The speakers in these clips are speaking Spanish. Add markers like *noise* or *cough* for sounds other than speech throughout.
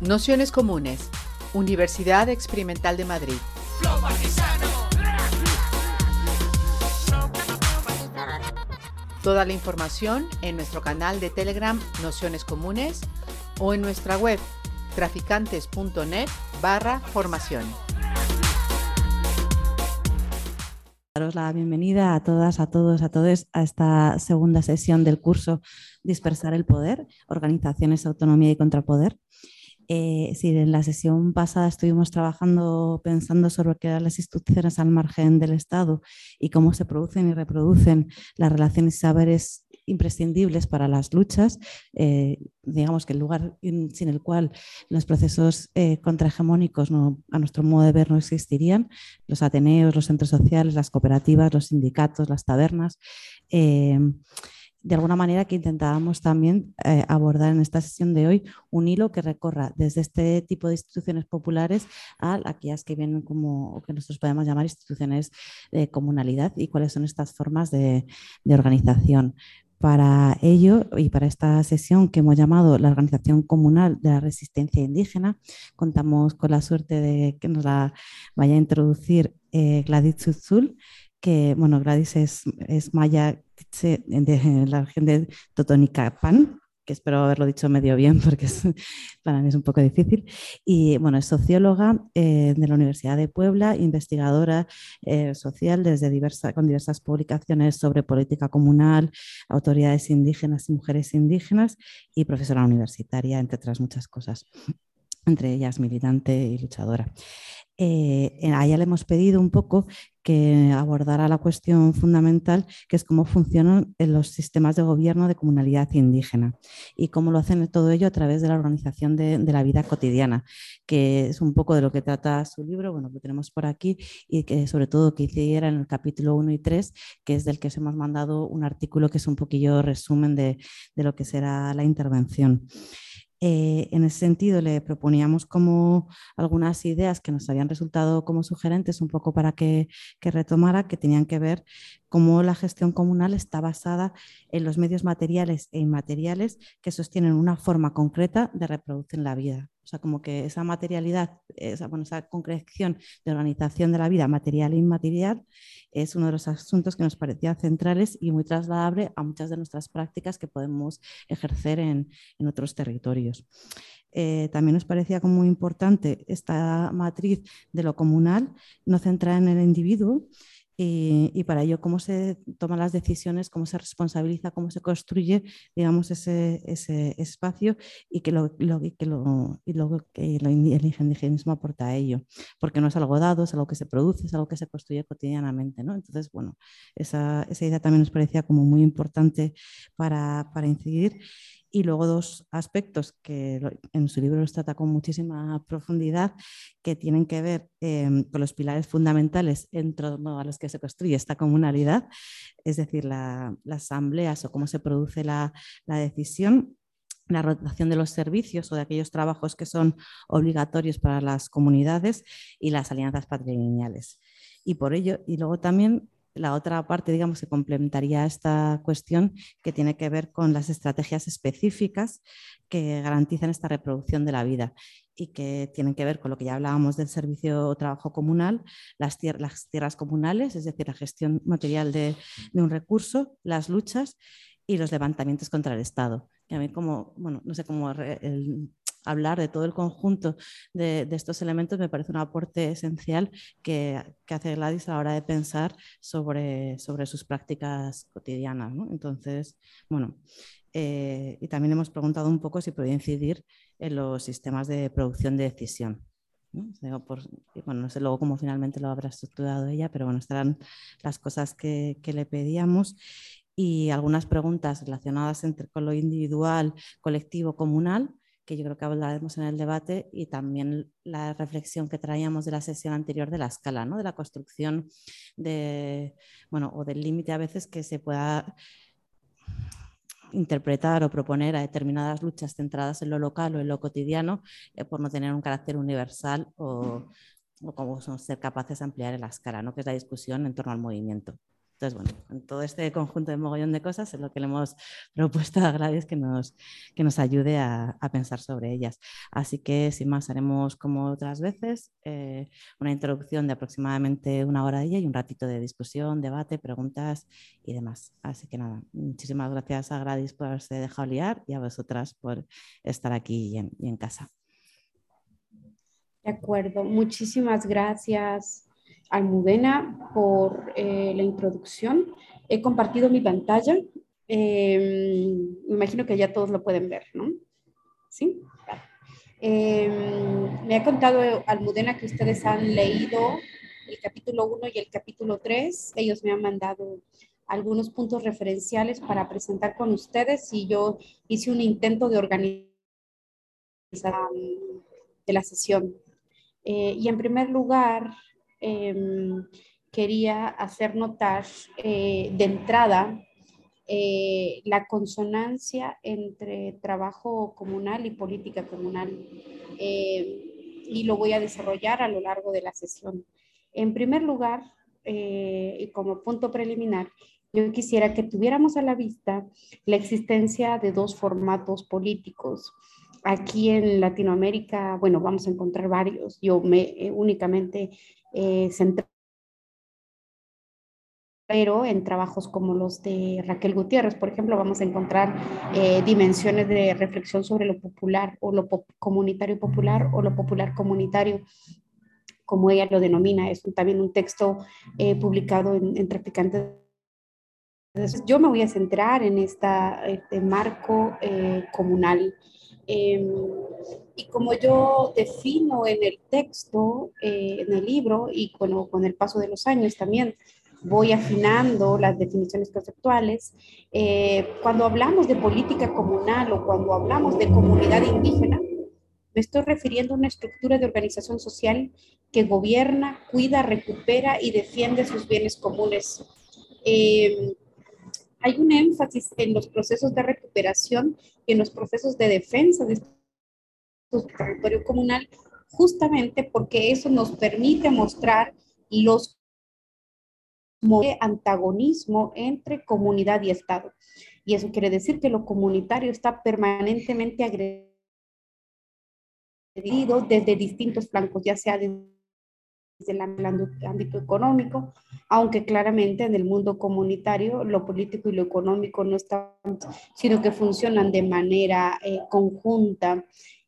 Nociones Comunes, Universidad Experimental de Madrid. Toda la información en nuestro canal de Telegram Nociones Comunes o en nuestra web traficantes.net barra formación. Daros la bienvenida a todas, a todos, a todos a esta segunda sesión del curso Dispersar el Poder, Organizaciones, Autonomía y Contrapoder. Eh, si en la sesión pasada estuvimos trabajando pensando sobre qué eran las instituciones al margen del Estado y cómo se producen y reproducen las relaciones y saberes imprescindibles para las luchas, eh, digamos que el lugar sin el cual los procesos eh, contrahegemónicos a nuestro modo de ver no existirían, los ateneos, los centros sociales, las cooperativas, los sindicatos, las tabernas de alguna manera que intentábamos también eh, abordar en esta sesión de hoy un hilo que recorra desde este tipo de instituciones populares a aquellas que vienen como, que nosotros podemos llamar instituciones de comunalidad y cuáles son estas formas de, organización. Para ello y para esta sesión que hemos llamado la Organización Comunal de la Resistencia Indígena, contamos con la suerte de que nos la vaya a introducir eh, Gladys Zuzul, que, bueno, Gladys es, es maya de la región de Totonicapán, que espero haberlo dicho medio bien *laughs* porque para mí es un poco difícil. Y bueno, es socióloga eh, de la Universidad de Puebla, investigadora eh, social desde diversa, con diversas publicaciones sobre política comunal, autoridades indígenas y mujeres indígenas y profesora universitaria, entre otras muchas cosas entre ellas militante y luchadora. Eh, a ella le hemos pedido un poco que abordara la cuestión fundamental, que es cómo funcionan los sistemas de gobierno de comunalidad indígena y cómo lo hacen todo ello a través de la organización de, la vida cotidiana, que es un poco de lo que trata su libro, bueno, lo tenemos por aquí, y que sobre todo que hiciera en el capítulo 1 y 3, que es del que os hemos mandado un artículo que es un poquillo resumen de, de lo que será la intervención. Eh, en ese sentido, le proponíamos como algunas ideas que nos habían resultado como sugerentes, un poco para que, que retomara, que tenían que ver cómo la gestión comunal está basada en los medios materiales e inmateriales que sostienen una forma concreta de reproducir la vida. O sea, como que esa materialidad, esa, bueno, esa concreción de organización de la vida material e inmaterial es uno de los asuntos que nos parecía centrales y muy trasladable a muchas de nuestras prácticas que podemos ejercer en, otros territorios. Eh, también nos parecía como muy importante esta matriz de lo comunal, no centrada en el individuo, y, para ello cómo se toman las decisiones, cómo se responsabiliza, cómo se construye, digamos, ese, ese espacio y que, lo, lo, que, lo, y luego que el indigenismo aporta a ello, porque no es algo dado, es algo que se produce, es algo que se construye cotidianamente. ¿no? Entonces, bueno, esa, esa idea también nos parecía como muy importante para, para incidir y luego dos aspectos que en su libro los trata con muchísima profundidad, que tienen que ver em, con los pilares fundamentales en torno a los que se construye esta comunalidad, es decir, las asambleas o cómo se produce la, la decisión la rotación de los servicios o de aquellos trabajos que son obligatorios para las comunidades y las alianzas patrimoniales. Y por ello, y luego también la otra parte, digamos, que complementaría esta cuestión que tiene que ver con las estrategias específicas que garantizan esta reproducción de la vida y que tienen que ver con lo que ya hablábamos del servicio o trabajo comunal, las, tierras comunales, es decir, la gestión material de, un recurso, las luchas y los levantamientos contra el Estado. Y a mí como, bueno, no sé cómo hablar de todo el conjunto de, estos elementos me parece un aporte esencial que, hace Gladys a la hora de pensar sobre, sobre sus prácticas cotidianas. Entonces, bueno, eh, y también hemos preguntado un poco si podía incidir en los sistemas de producción de decisión. ¿no? bueno, no sé luego cómo finalmente lo habrá estructurado ella, pero bueno, estarán las cosas que, que le pedíamos y algunas preguntas relacionadas entre con lo individual, colectivo, comunal que yo creo que hablaremos en el debate, y también la reflexión que traíamos de la sesión anterior de la escala, ¿no? de la construcción de, bueno, o del límite a veces que se pueda interpretar o proponer a determinadas luchas centradas en lo local o en lo cotidiano eh, por no tener un carácter universal o, o como ser capaces de ampliar en la escala, ¿no? que es la discusión en torno al movimiento. Entonces, bueno, en todo este conjunto de mogollón de cosas es lo que le hemos *laughs* propuesto a Gladys que nos, que nos ayude a, pensar sobre ellas. Así que, sin más, haremos como otras veces eh, una introducción de aproximadamente una hora y un ratito de discusión, debate, preguntas y demás. Así que nada, muchísimas gracias a Gladys por haberse dejado liar y a vosotras por estar aquí y en casa. De acuerdo, muchísimas gracias. Almudena por eh, la introducción. He compartido mi pantalla. Em, me imagino que ya todos lo pueden ver, ¿no? Sí. Em, me ha contado Almudena que ustedes han leído el capítulo 1 y el capítulo 3. Ellos me han mandado algunos puntos referenciales para presentar con ustedes y yo hice un intento de organizar de la sesión. Eh, y en primer lugar, Em, quería hacer notar eh, de entrada eh, la consonancia entre trabajo comunal y política comunal. Eh, y lo voy a desarrollar a lo largo de la sesión. En primer lugar, y como punto preliminar, yo quisiera que tuviéramos a la vista la existencia de dos formatos políticos. Aquí en Latinoamérica, bueno, vamos a encontrar varios. Yo me únicamente eh, pero en trabajos como los de Raquel Gutiérrez, por ejemplo, vamos a encontrar eh, dimensiones de reflexión sobre lo popular o lo comunitario popular o lo popular comunitario, como ella lo denomina. Es también un texto eh, publicado en, en Traficantes. yo me voy a centrar en este marco eh, comunal Em, y como yo defino en el texto, eh, en el libro, y bueno, con el paso de los años también voy afinando las definiciones conceptuales, eh, cuando hablamos de política comunal o cuando hablamos de comunidad indígena, me estoy refiriendo a una estructura de organización social que gobierna, cuida, recupera y defiende sus bienes comunes. Eh, hay un énfasis en los procesos de recuperación y en los procesos de defensa de su territorio comunal, justamente porque eso nos permite mostrar los antagonismo entre comunidad y Estado. Y eso quiere decir que lo comunitario está permanentemente agredido desde distintos flancos, ya sea desde el ámbito económico, aunque claramente en el mundo comunitario lo político y lo económico no están, sino que funcionan de manera eh, conjunta.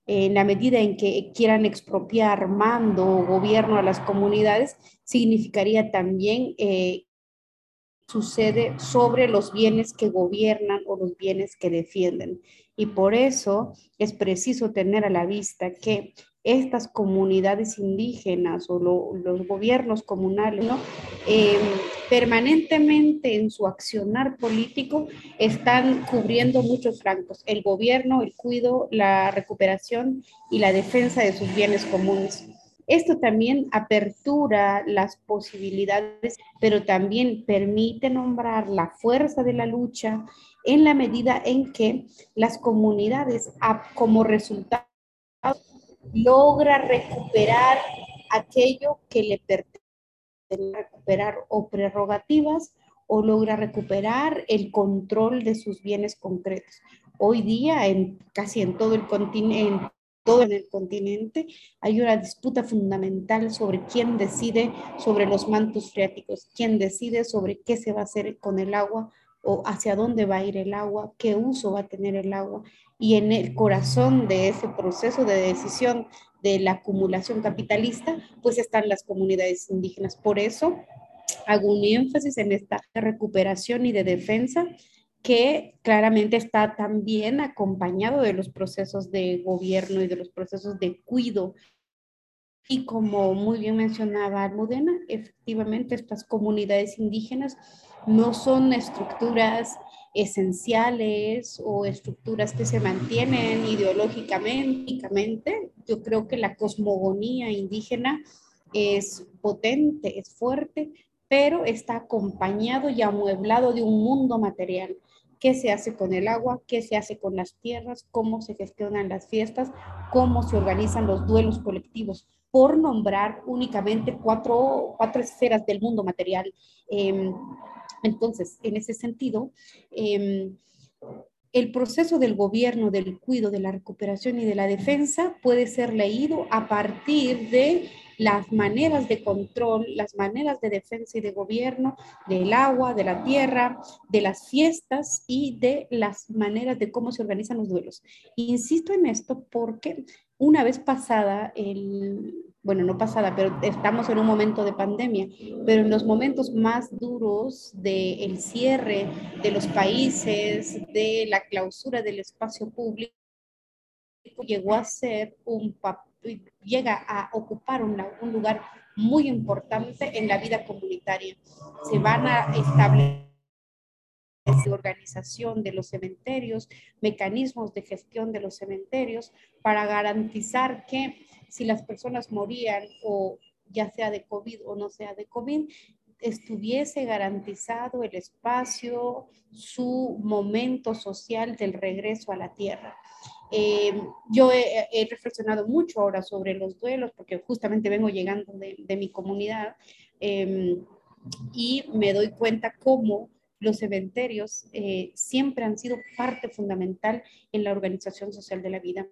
En la medida en que quieran expropiar mando o gobierno a las comunidades, significaría también eh, sucede sobre los bienes que gobiernan o los bienes que defienden. Y por eso es preciso tener a la vista que estas comunidades indígenas o los gobiernos comunales, ¿no? Em, permanentemente en su accionar político están cubriendo muchos flancos, el gobierno, el cuido, la recuperación y la defensa de sus bienes comunes. Esto también apertura las posibilidades, pero también permite nombrar la fuerza de la lucha en la medida en que las comunidades, como resultado logra recuperar aquello que le pertenece, recuperar o prerrogativas o logra recuperar el control de sus bienes concretos. Hoy día, en, casi en todo el continente, todo el continente, hay una disputa fundamental sobre quién decide sobre los mantos freáticos, quién decide sobre qué se va a hacer con el agua o hacia dónde va a ir el agua, qué uso va a tener el agua y en el corazón de ese proceso de decisión de la acumulación capitalista, pues están las comunidades indígenas. Por eso hago un énfasis en esta recuperación y de defensa que claramente está también acompañado de los procesos de gobierno y de los procesos de cuido. Y como muy bien mencionaba Almudena, efectivamente estas comunidades indígenas no son estructuras esenciales o estructuras que se mantienen ideológicamente. Yo creo que la cosmogonía indígena es potente, es fuerte, pero está acompañado y amueblado de un mundo material. ¿Qué se hace con el agua? ¿Qué se hace con las tierras? ¿Cómo se gestionan las fiestas? ¿Cómo se organizan los duelos colectivos? Por nombrar únicamente cuatro, cuatro esferas del mundo material. Em, Entonces, en ese sentido, em, el proceso del gobierno, del cuidado, de la recuperación y de la defensa puede ser leído a partir de las maneras de control, las maneras de defensa y de gobierno del agua, de la tierra, de las fiestas y de las maneras de cómo se organizan los duelos. Insisto en esto porque una vez pasada el, bueno, no pasada, pero estamos en un momento de pandemia, pero en los momentos más duros del cierre de los países, de la clausura del espacio público, llegó a ser un llega a ocupar un lugar muy importante en la vida comunitaria. Se van a establecer organización de los cementerios, mecanismos de gestión de los cementerios para garantizar que si las personas morían o ya sea de COVID o no sea de COVID, estuviese garantizado el espacio, su momento social del regreso a la tierra. Eh, yo he, reflexionado mucho ahora sobre los duelos porque justamente vengo llegando de, mi comunidad em, y me doy cuenta cómo los cementerios eh, siempre han sido parte fundamental en la organización social de la vida.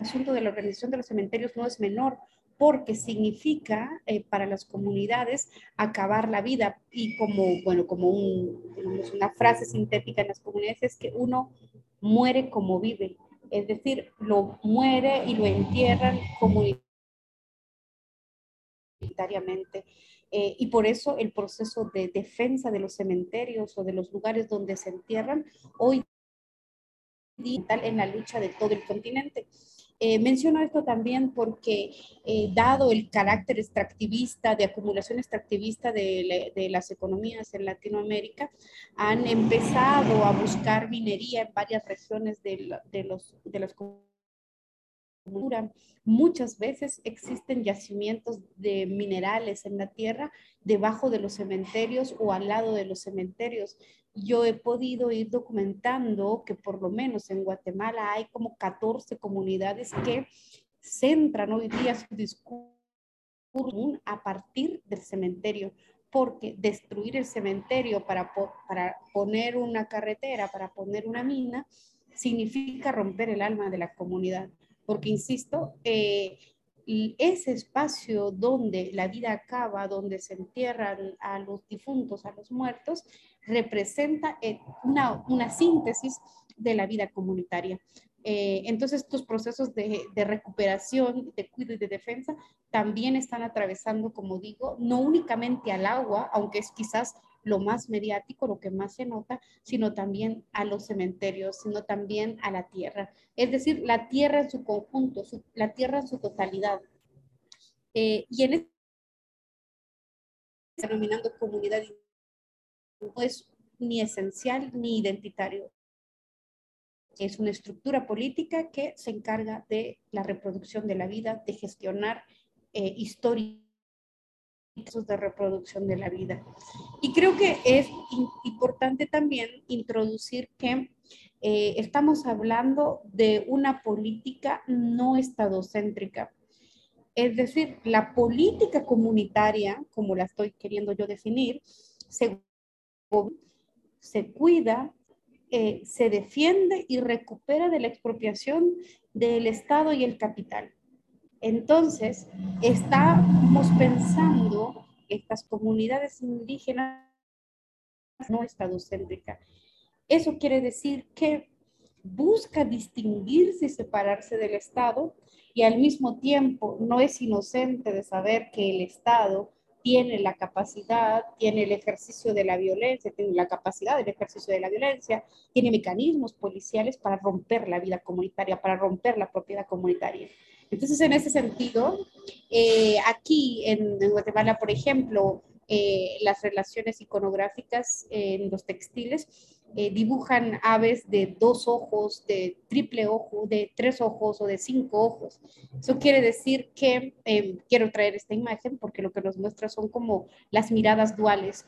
Asunto de la organización de los cementerios no es menor porque significa eh, para las comunidades acabar la vida y como, bueno, como una frase sintética en las comunidades es que uno muere como vive, es decir, lo muere y lo entierran comunitariamente. Eh, y por eso el proceso de defensa de los cementerios o de los lugares donde se entierran hoy en la lucha de todo el continente. Eh, menciono esto también porque, eh, dado el carácter extractivista, de acumulación extractivista de, las economías en Latinoamérica, han empezado a buscar minería en varias regiones de, de los, de las Muchas veces existen yacimientos de minerales en la tierra debajo de los cementerios o al lado de los cementerios. Yo he podido ir documentando que por lo menos en Guatemala hay como 14 comunidades que centran hoy día su discurso a partir del cementerio, porque destruir el cementerio para, para poner una carretera, para poner una mina, significa romper el alma de la comunidad porque insisto, eh, ese espacio donde la vida acaba, donde se entierran a los difuntos, a los muertos, representa eh, una, síntesis de la vida comunitaria. Eh, entonces, estos procesos de, de, recuperación, de cuidado y de defensa también están atravesando, como digo, no únicamente al agua, aunque es quizás lo más mediático, lo que más se nota, sino también a los cementerios, sino también a la tierra. Es decir, la tierra en su conjunto, la tierra en su totalidad. Eh, y en este denominando comunidad no es ni esencial ni identitario. Es una estructura política que se encarga de la reproducción de la vida, de gestionar eh, historia de reproducción de la vida. Y creo que es importante también introducir que eh, estamos hablando de una política no estadocéntrica. Es decir, la política comunitaria, como la estoy queriendo yo definir, se, se cuida, eh, se defiende y recupera de la expropiación del Estado y el capital. Entonces, estamos pensando estas comunidades indígenas no estadocéntrica. Eso quiere decir que busca distinguirse y separarse del Estado y al mismo tiempo no es inocente de saber que el Estado tiene la capacidad, tiene el ejercicio de la violencia, tiene la capacidad del ejercicio de la violencia, tiene mecanismos policiales para romper la vida comunitaria, para romper la propiedad comunitaria. Entonces, en ese sentido, eh, aquí en, Guatemala, por ejemplo, eh, las relaciones iconográficas en los textiles eh, dibujan aves de dos ojos, de triple ojo, de tres ojos o de cinco ojos. Eso quiere decir que quiero traer esta imagen porque lo que nos muestra son como las miradas duales.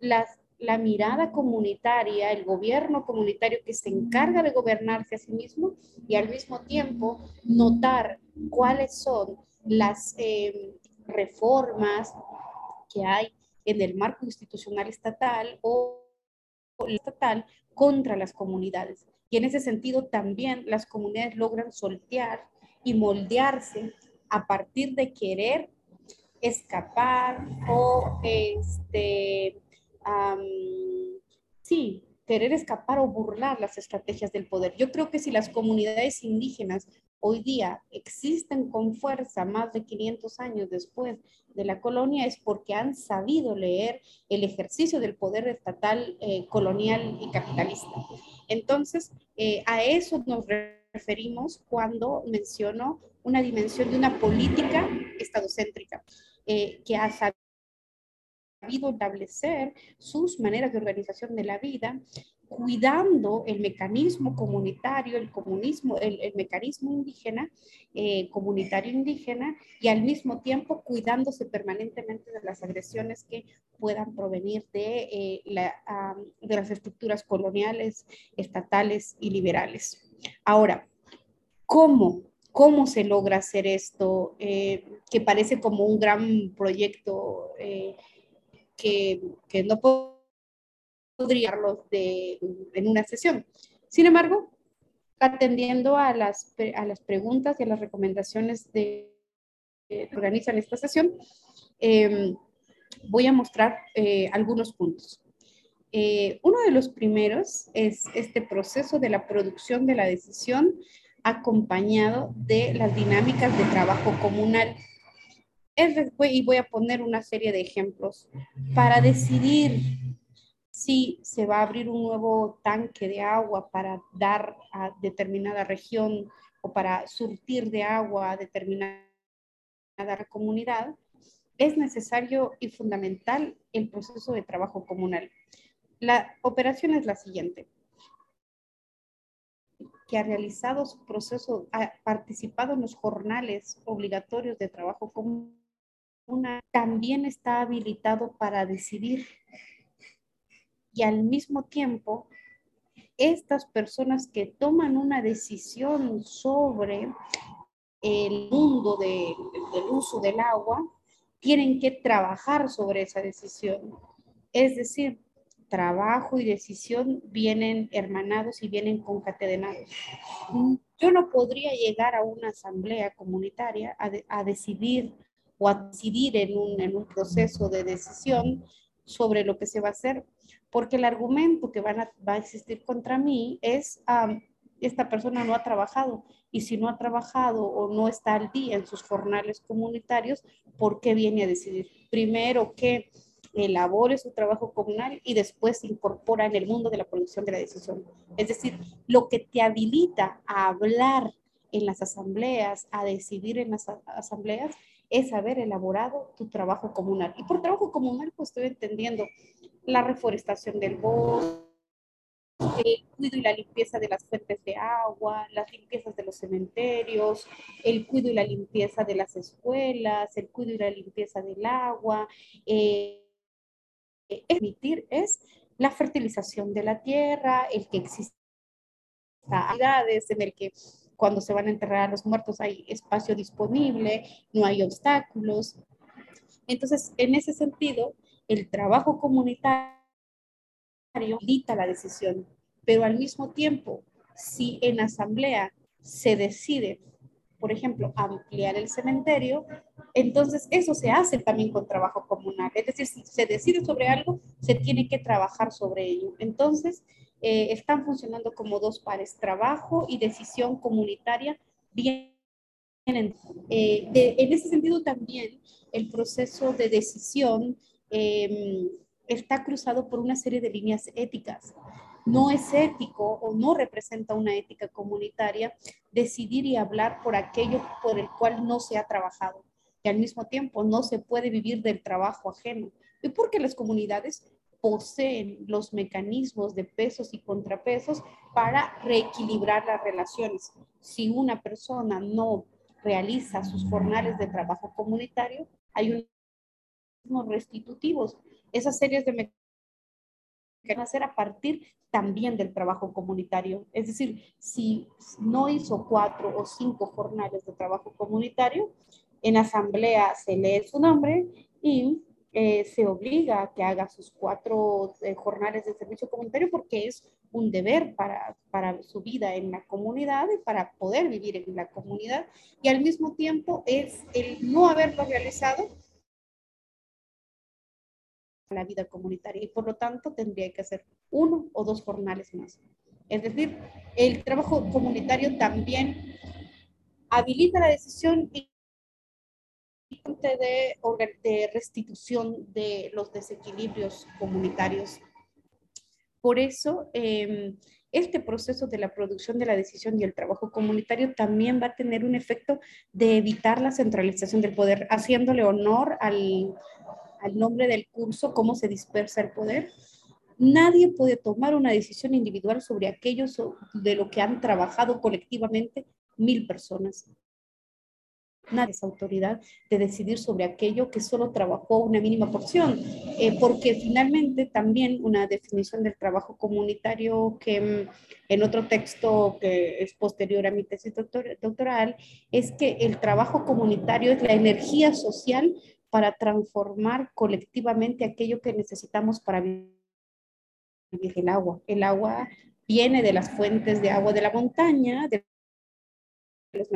Las, la mirada comunitaria, el gobierno comunitario que se encarga de gobernarse a sí mismo y al mismo tiempo notar cuáles son las eh, reformas que hay en el marco institucional estatal o estatal contra las comunidades. Y en ese sentido también las comunidades logran soltear y moldearse a partir de querer escapar o este, sí, querer escapar o burlar las estrategias del poder. Yo creo que si las comunidades indígenas hoy día existen con fuerza más de 500 años después de la colonia es porque han sabido leer el ejercicio del poder estatal eh, colonial y capitalista. Entonces, eh, a eso nos referimos cuando menciono una dimensión de una política estadocéntrica eh, que ha sabido establecer sus maneras de organización de la vida cuidando el mecanismo comunitario, el comunismo, el, mecanismo indígena, eh, comunitario indígena, y al mismo tiempo cuidándose permanentemente de las agresiones que puedan provenir de, eh, de las estructuras coloniales, estatales y liberales. Ahora, ¿cómo? ¿Cómo se logra hacer esto? Eh, que parece como un gran proyecto que, que no puedo podríamos de, en una sesión. Sin embargo, atendiendo a las, a las preguntas y a las recomendaciones de, que organizan esta sesión, em, voy a mostrar eh, algunos puntos. Eh, uno de los primeros es este proceso de la producción de la decisión acompañado de las dinámicas de trabajo comunal. y voy a poner una serie de ejemplos para decidir si se va a abrir un nuevo tanque de agua para dar a determinada región o para surtir de agua a determinada comunidad, es necesario y fundamental el proceso de trabajo comunal. La operación es la siguiente que ha realizado su proceso, ha participado en los jornales obligatorios de trabajo común, también está habilitado para decidir y al mismo tiempo estas personas que toman una decisión sobre el mundo del uso del agua tienen que trabajar sobre esa decisión. Es decir, trabajo y decisión vienen hermanados y vienen concatenados. Yo no podría llegar a una asamblea comunitaria a, decidir o a decidir en un, en un proceso de decisión sobre lo que se va a hacer porque el argumento que van a, va a existir contra mí es, esta persona no ha trabajado, y si no ha trabajado o no está al día en sus jornales comunitarios, ¿por qué viene a decidir? Primero que elabore su trabajo comunal y después se incorpora en el mundo de la producción de la decisión. Es decir, lo que te habilita a hablar en las asambleas, a decidir en las asambleas, es haber elaborado tu trabajo comunal. Y por trabajo comunal, pues estoy entendiendo la reforestación del bosque, el cuidado y la limpieza de las fuentes de agua, las limpiezas de los cementerios, el cuidado y la limpieza de las escuelas, el cuidado y la limpieza del agua. Eh, emitir es la fertilización de la tierra, el que exista en el que cuando se van a enterrar a los muertos hay espacio disponible, no hay obstáculos. Entonces, en ese sentido, el trabajo comunitario dicta la decisión, pero al mismo tiempo, si en asamblea se decide, por ejemplo, ampliar el cementerio, entonces eso se hace también con trabajo comunal. Es decir, si se decide sobre algo, se tiene que trabajar sobre ello. Entonces, eh, están funcionando como dos pares, trabajo y decisión comunitaria vienen. Eh, en ese sentido también el proceso de decisión em, está cruzado por una serie de líneas éticas. No es ético o no representa una ética comunitaria decidir y hablar por aquello por el cual no se ha trabajado. Y al mismo tiempo no se puede vivir del trabajo ajeno. ¿Y porque las comunidades poseen los mecanismos de pesos y contrapesos para reequilibrar las relaciones. Si una persona no realiza sus jornales de trabajo comunitario, hay unos restitutivos. Esas series de mecanismos van a ser a partir también del trabajo comunitario. Es decir, si no hizo cuatro o cinco jornales de trabajo comunitario, en asamblea se lee su nombre y eh, se obliga a que haga sus cuatro eh, jornales de servicio comunitario porque es un deber para, para su vida en la comunidad para poder vivir en la comunidad. Y al mismo tiempo es el no haberlo realizado la vida comunitaria y por lo tanto tendría que hacer uno o dos jornales más. Es decir, el trabajo comunitario también habilita la decisión de, restitución de los desequilibrios comunitarios. Por eso, em, este proceso de la producción de la decisión y el trabajo comunitario también va a tener un efecto de evitar la centralización del poder, haciéndole honor al, al nombre del curso, cómo se dispersa el poder. Nadie puede tomar una decisión individual sobre aquellos de lo que han trabajado colectivamente mil personas. Nadie es autoridad de decidir sobre aquello que solo trabajó una mínima porción, eh, porque finalmente también una definición del trabajo comunitario que mm, en otro texto que es posterior a mi tesis doctoral, es que el trabajo comunitario es la energía social para transformar colectivamente aquello que necesitamos para vivir el agua. El agua viene de las fuentes de agua de la montaña,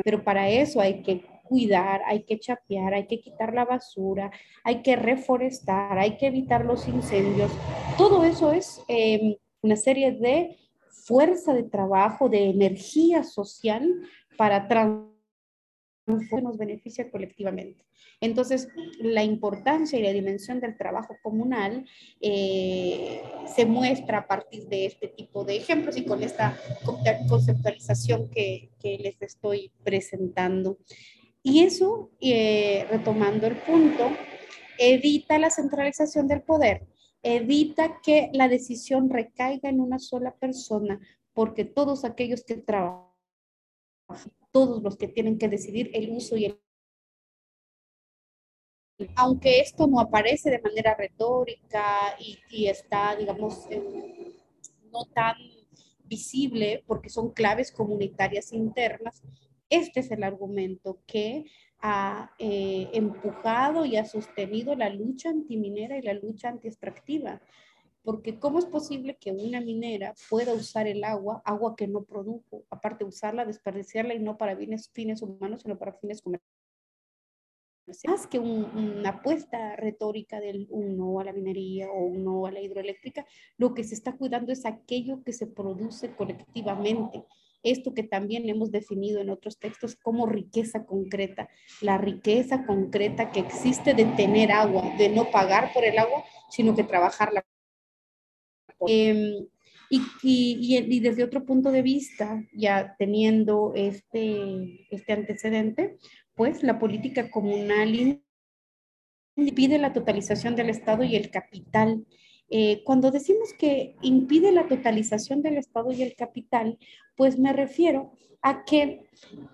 pero para eso hay que cuidar, hay que chapear, hay que quitar la basura, hay que reforestar, hay que evitar los incendios. Todo eso es em, una serie de fuerza de trabajo, de energía social para transformar nos beneficia colectivamente. Entonces, la importancia y la dimensión del trabajo comunal eh, se muestra a partir de este tipo de ejemplos y con esta conceptualización que, les estoy presentando. Y eso, eh, retomando el punto, evita la centralización del poder, evita que la decisión recaiga en una sola persona, porque todos aquellos que trabajan todos los que tienen que decidir el uso y el aunque esto no aparece de manera retórica y, está, digamos, no tan visible porque son claves comunitarias internas, este es el argumento que ha eh, empujado y ha sostenido la lucha antiminera y la lucha antiextractiva porque ¿cómo es posible que una minera pueda usar el agua, agua que no produjo, aparte usarla, desperdiciarla y no para fines, fines humanos, sino para fines comerciales? Más que una apuesta retórica del un no a la minería o un no a la hidroeléctrica, lo que se está cuidando es aquello que se produce colectivamente. Esto que también hemos definido en otros textos como riqueza concreta, la riqueza concreta que existe de tener agua, de no pagar por el agua, sino que trabajarla Em, y, desde otro punto de vista, ya teniendo este, este antecedente, pues la política comunal impide la totalización del Estado y el capital. Eh, cuando decimos que impide la totalización del Estado y el capital, pues me refiero a que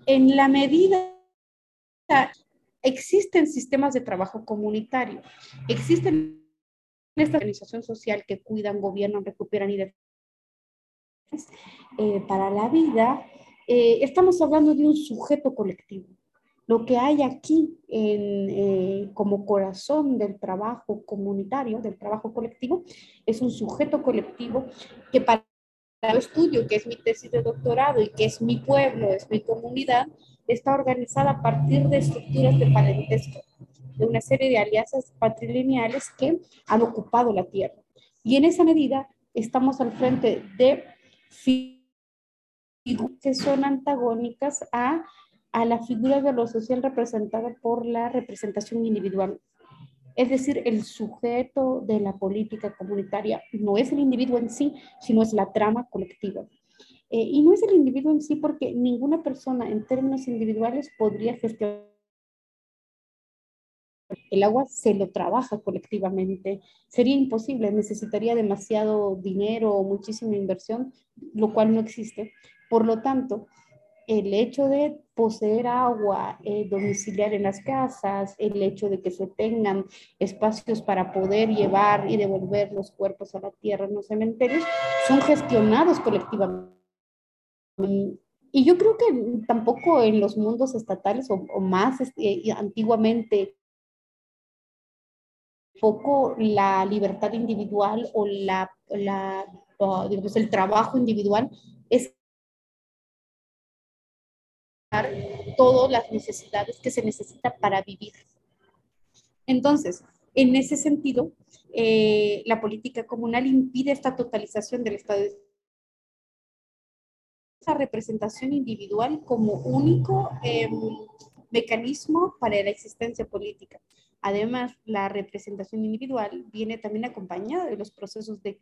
en la medida existen sistemas de trabajo comunitario, existen esta organización social que cuidan, gobiernan, recuperan y eh, para la vida, eh, estamos hablando de un sujeto colectivo. Lo que hay aquí en, eh, como corazón del trabajo comunitario, del trabajo colectivo, es un sujeto colectivo que para el estudio, que es mi tesis de doctorado y que es mi pueblo, es mi comunidad, está organizada a partir de estructuras de parentesco de una serie de alianzas patrilineales que han ocupado la tierra. Y en esa medida estamos al frente de figuras que son antagónicas a, a la figura de lo social representada por la representación individual. Es decir, el sujeto de la política comunitaria no es el individuo en sí, sino es la trama colectiva. Eh, y no es el individuo en sí porque ninguna persona en términos individuales podría gestionar el agua se lo trabaja colectivamente. Sería imposible, necesitaría demasiado dinero o muchísima inversión, lo cual no existe. Por lo tanto, el hecho de poseer agua eh, domiciliar en las casas, el hecho de que se tengan espacios para poder llevar y devolver los cuerpos a la tierra en los cementerios, son gestionados colectivamente. Y yo creo que tampoco en los mundos estatales o, más este, antiguamente poco la libertad individual o la, el trabajo individual es todas las necesidades que se necesita para vivir. Entonces, en ese sentido, eh, la política comunal impide esta totalización del Estado de esa representación individual como único em, mecanismo para la existencia política. Además, la representación individual viene también acompañada de los procesos de,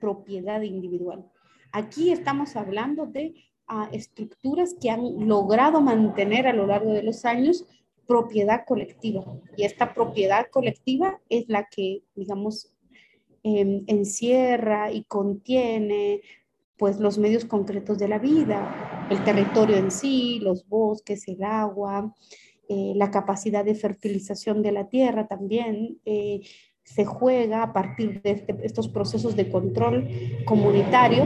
propiedad individual. Aquí estamos hablando de ah, estructuras que han logrado mantener a lo largo de los años propiedad colectiva. Y esta propiedad colectiva es la que, digamos, em, encierra y contiene pues los medios concretos de la vida, el territorio en sí, los bosques, el agua, eh, la capacidad de fertilización de la tierra también eh, se juega a partir de este, estos procesos de control comunitario,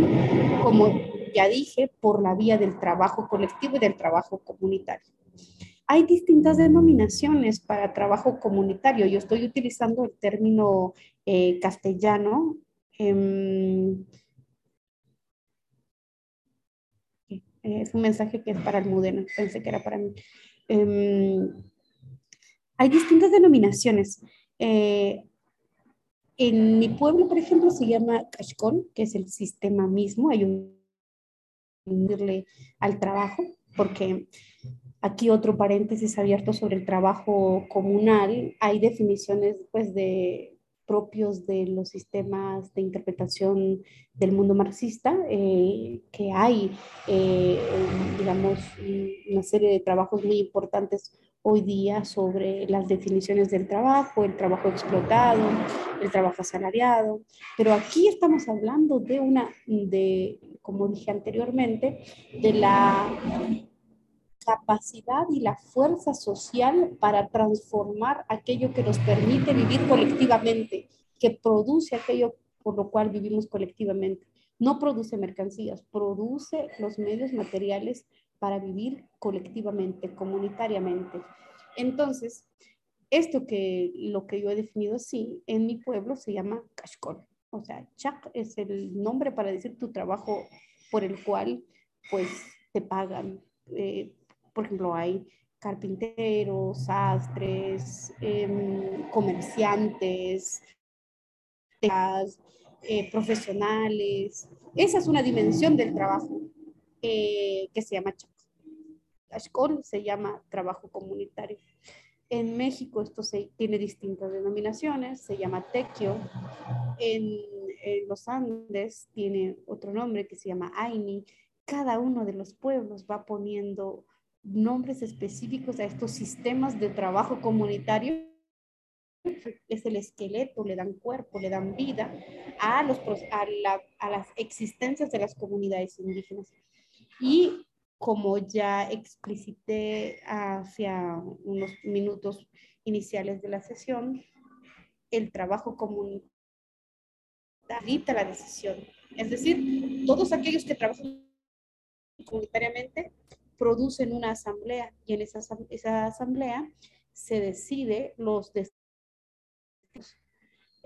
como ya dije, por la vía del trabajo colectivo y del trabajo comunitario. Hay distintas denominaciones para trabajo comunitario. Yo estoy utilizando el término eh, castellano. Em, es un mensaje que es para Almudena, pensé que era para mí. Em, hay distintas denominaciones. Eh, en mi pueblo, por ejemplo, se llama Cashcon, que es el sistema mismo, hay un al trabajo, porque aquí otro paréntesis abierto sobre el trabajo comunal, hay definiciones pues de propios de los sistemas de interpretación del mundo marxista, eh, que hay, eh, digamos, una serie de trabajos muy importantes hoy día sobre las definiciones del trabajo, el trabajo explotado, el trabajo asalariado, pero aquí estamos hablando de una, de, como dije anteriormente, de la capacidad y la fuerza social para transformar aquello que nos permite vivir colectivamente, que produce aquello por lo cual vivimos colectivamente. No produce mercancías, produce los medios materiales para vivir colectivamente, comunitariamente. Entonces, esto que lo que yo he definido así, en mi pueblo se llama Kashkol. O sea, chak es el nombre para decir tu trabajo por el cual pues te pagan. Eh, por ejemplo, hay carpinteros, sastres, em, comerciantes, eh, profesionales. Esa es una dimensión del trabajo eh, que se llama Ashkol se llama trabajo comunitario. En México esto tiene distintas denominaciones, se llama tequio. En, los Andes tiene otro nombre que se llama Aini. Cada uno de los pueblos va poniendo nombres específicos a estos sistemas de trabajo comunitario. Es el esqueleto, le dan cuerpo, le dan vida a, los, a, a las existencias de las comunidades indígenas. Y como ya explicité hacia unos minutos iniciales de la sesión, el trabajo comunitario la decisión. Es decir, todos aquellos que trabajan comunitariamente producen una asamblea y en esa, esa asamblea se decide los destinos.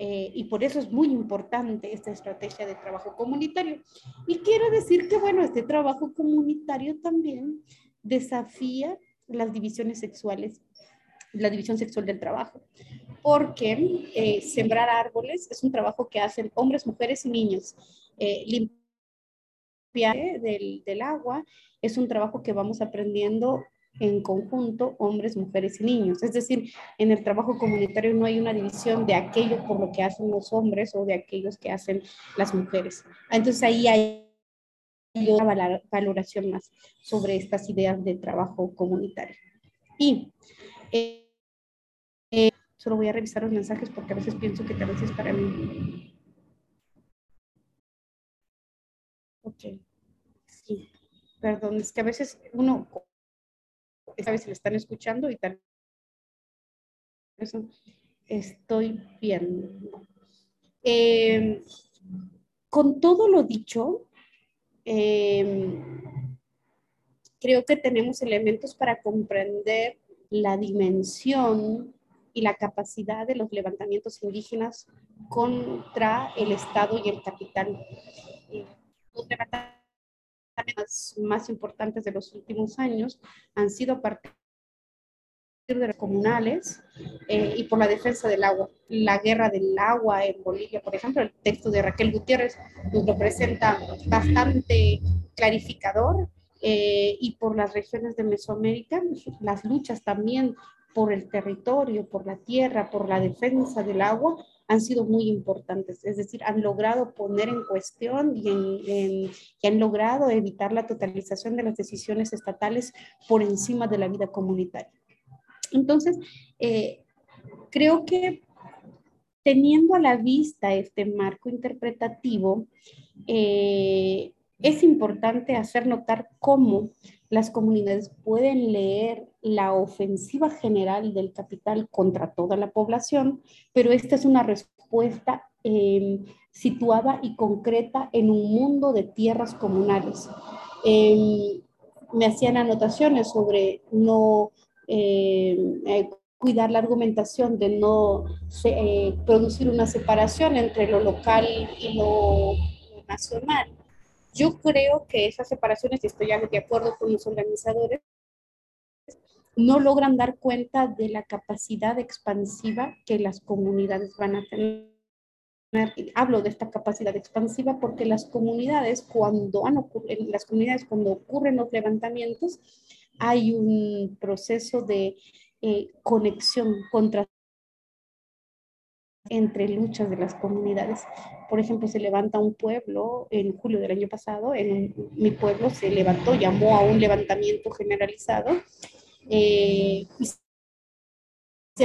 Eh, y por eso es muy importante esta estrategia de trabajo comunitario. Y quiero decir que, bueno, este trabajo comunitario también desafía las divisiones sexuales, la división sexual del trabajo, porque eh, sembrar árboles es un trabajo que hacen hombres, mujeres y niños. Eh, limpiar del, del agua es un trabajo que vamos aprendiendo en conjunto hombres, mujeres y niños. Es decir, en el trabajo comunitario no hay una división de aquello por lo que hacen los hombres o de aquellos que hacen las mujeres. Entonces ahí hay una valoración más sobre estas ideas de trabajo comunitario. Y eh, eh, solo voy a revisar los mensajes porque a veces pienso que tal vez es para mí. Ok. Sí. Perdón, es que a veces uno, esta vez se le están escuchando y tal estoy viendo. Em, con todo lo dicho, em, creo que tenemos elementos para comprender la dimensión y la capacidad de los levantamientos indígenas contra el Estado y el capital. Los levantamientos más importantes de los últimos años han sido a partir de los comunales eh, y por la defensa del agua. La guerra del agua en Bolivia, por ejemplo, el texto de Raquel Gutiérrez nos lo presenta bastante clarificador eh, y por las regiones de Mesoamérica, las luchas también por el territorio, por la tierra, por la defensa del agua, han sido muy importantes. Es decir, han logrado poner en cuestión y, en, han logrado evitar la totalización de las decisiones estatales por encima de la vida comunitaria. Entonces, eh, creo que teniendo a la vista este marco interpretativo, eh, es importante hacer notar cómo las comunidades pueden leer la ofensiva general del capital contra toda la población, pero esta es una respuesta em, situada y concreta en un mundo de tierras comunales. Em, me hacían anotaciones sobre no em, eh, cuidar la argumentación de no eh, producir una separación entre lo local y lo nacional. Yo creo que esas separaciones, y estoy de acuerdo con los organizadores, no logran dar cuenta de la capacidad expansiva que las comunidades van a tener. Hablo de esta capacidad expansiva porque las comunidades, cuando, las comunidades, cuando ocurren los levantamientos, hay un proceso de eh, conexión contra entre luchas de las comunidades. Por ejemplo, se levanta un pueblo en julio del año pasado, en mi pueblo se levantó, llamó a un levantamiento generalizado. Eh,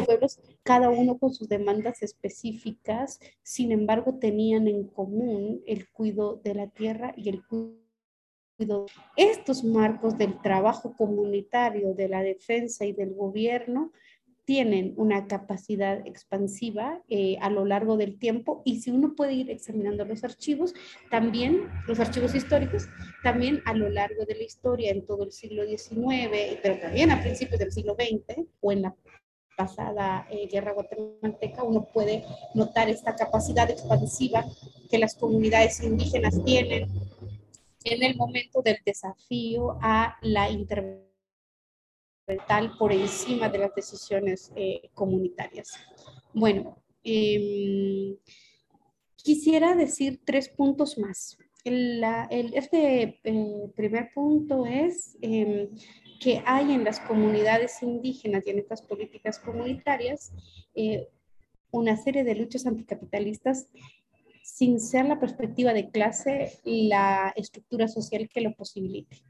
pueblos, cada uno con sus demandas específicas, sin embargo, tenían en común el cuidado de la tierra y el cuidado. Estos marcos del trabajo comunitario, de la defensa y del gobierno tienen una capacidad expansiva eh, a lo largo del tiempo y si uno puede ir examinando los archivos, también los archivos históricos, también a lo largo de la historia en todo el siglo XIX, pero también a principios del siglo XX o en la pasada eh, guerra guatemalteca, uno puede notar esta capacidad expansiva que las comunidades indígenas tienen en el momento del desafío a la intervención por encima de las decisiones eh, comunitarias. Bueno, em, quisiera decir tres puntos más. El, este eh, primer punto es em, que hay en las comunidades indígenas y en estas políticas comunitarias eh, una serie de luchas anticapitalistas sin ser la perspectiva de clase la estructura social que lo posibilite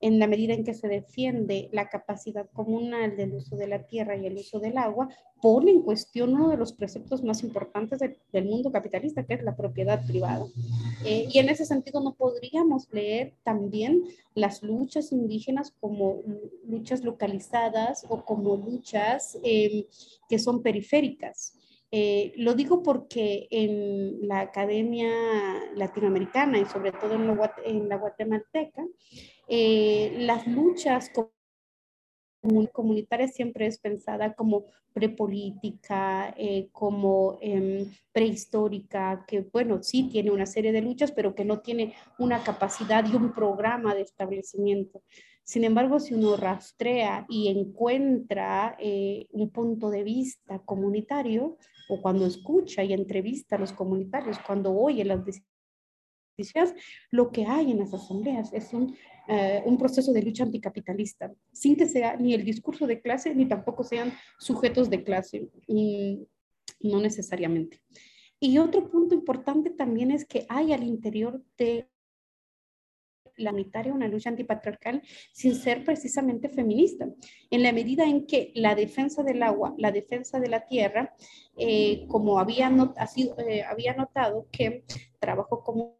en la medida en que se defiende la capacidad comunal del uso de la tierra y el uso del agua, pone en cuestión uno de los preceptos más importantes del mundo capitalista, que es la propiedad privada. Eh, y en ese sentido no podríamos leer también las luchas indígenas como luchas localizadas o como luchas em, que son periféricas. Eh, lo digo porque en la academia latinoamericana y sobre todo en, en la guatemalteca, eh, las luchas comunitarias siempre es pensada como prepolítica, eh, como em, prehistórica, que bueno, sí tiene una serie de luchas, pero que no tiene una capacidad y un programa de establecimiento. Sin embargo, si uno rastrea y encuentra eh, un punto de vista comunitario, o cuando escucha y entrevista a los comunitarios, cuando oye las decisiones, lo que hay en las asambleas es un eh, un proceso de lucha anticapitalista, sin que sea ni el discurso de clase, ni tampoco sean sujetos de clase, no necesariamente. Y otro punto importante también es que hay al interior de la unitaria una lucha antipatriarcal sin ser precisamente feminista, en la medida en que la defensa del agua, la defensa de la tierra, eh, como había, eh, había notado que trabajo como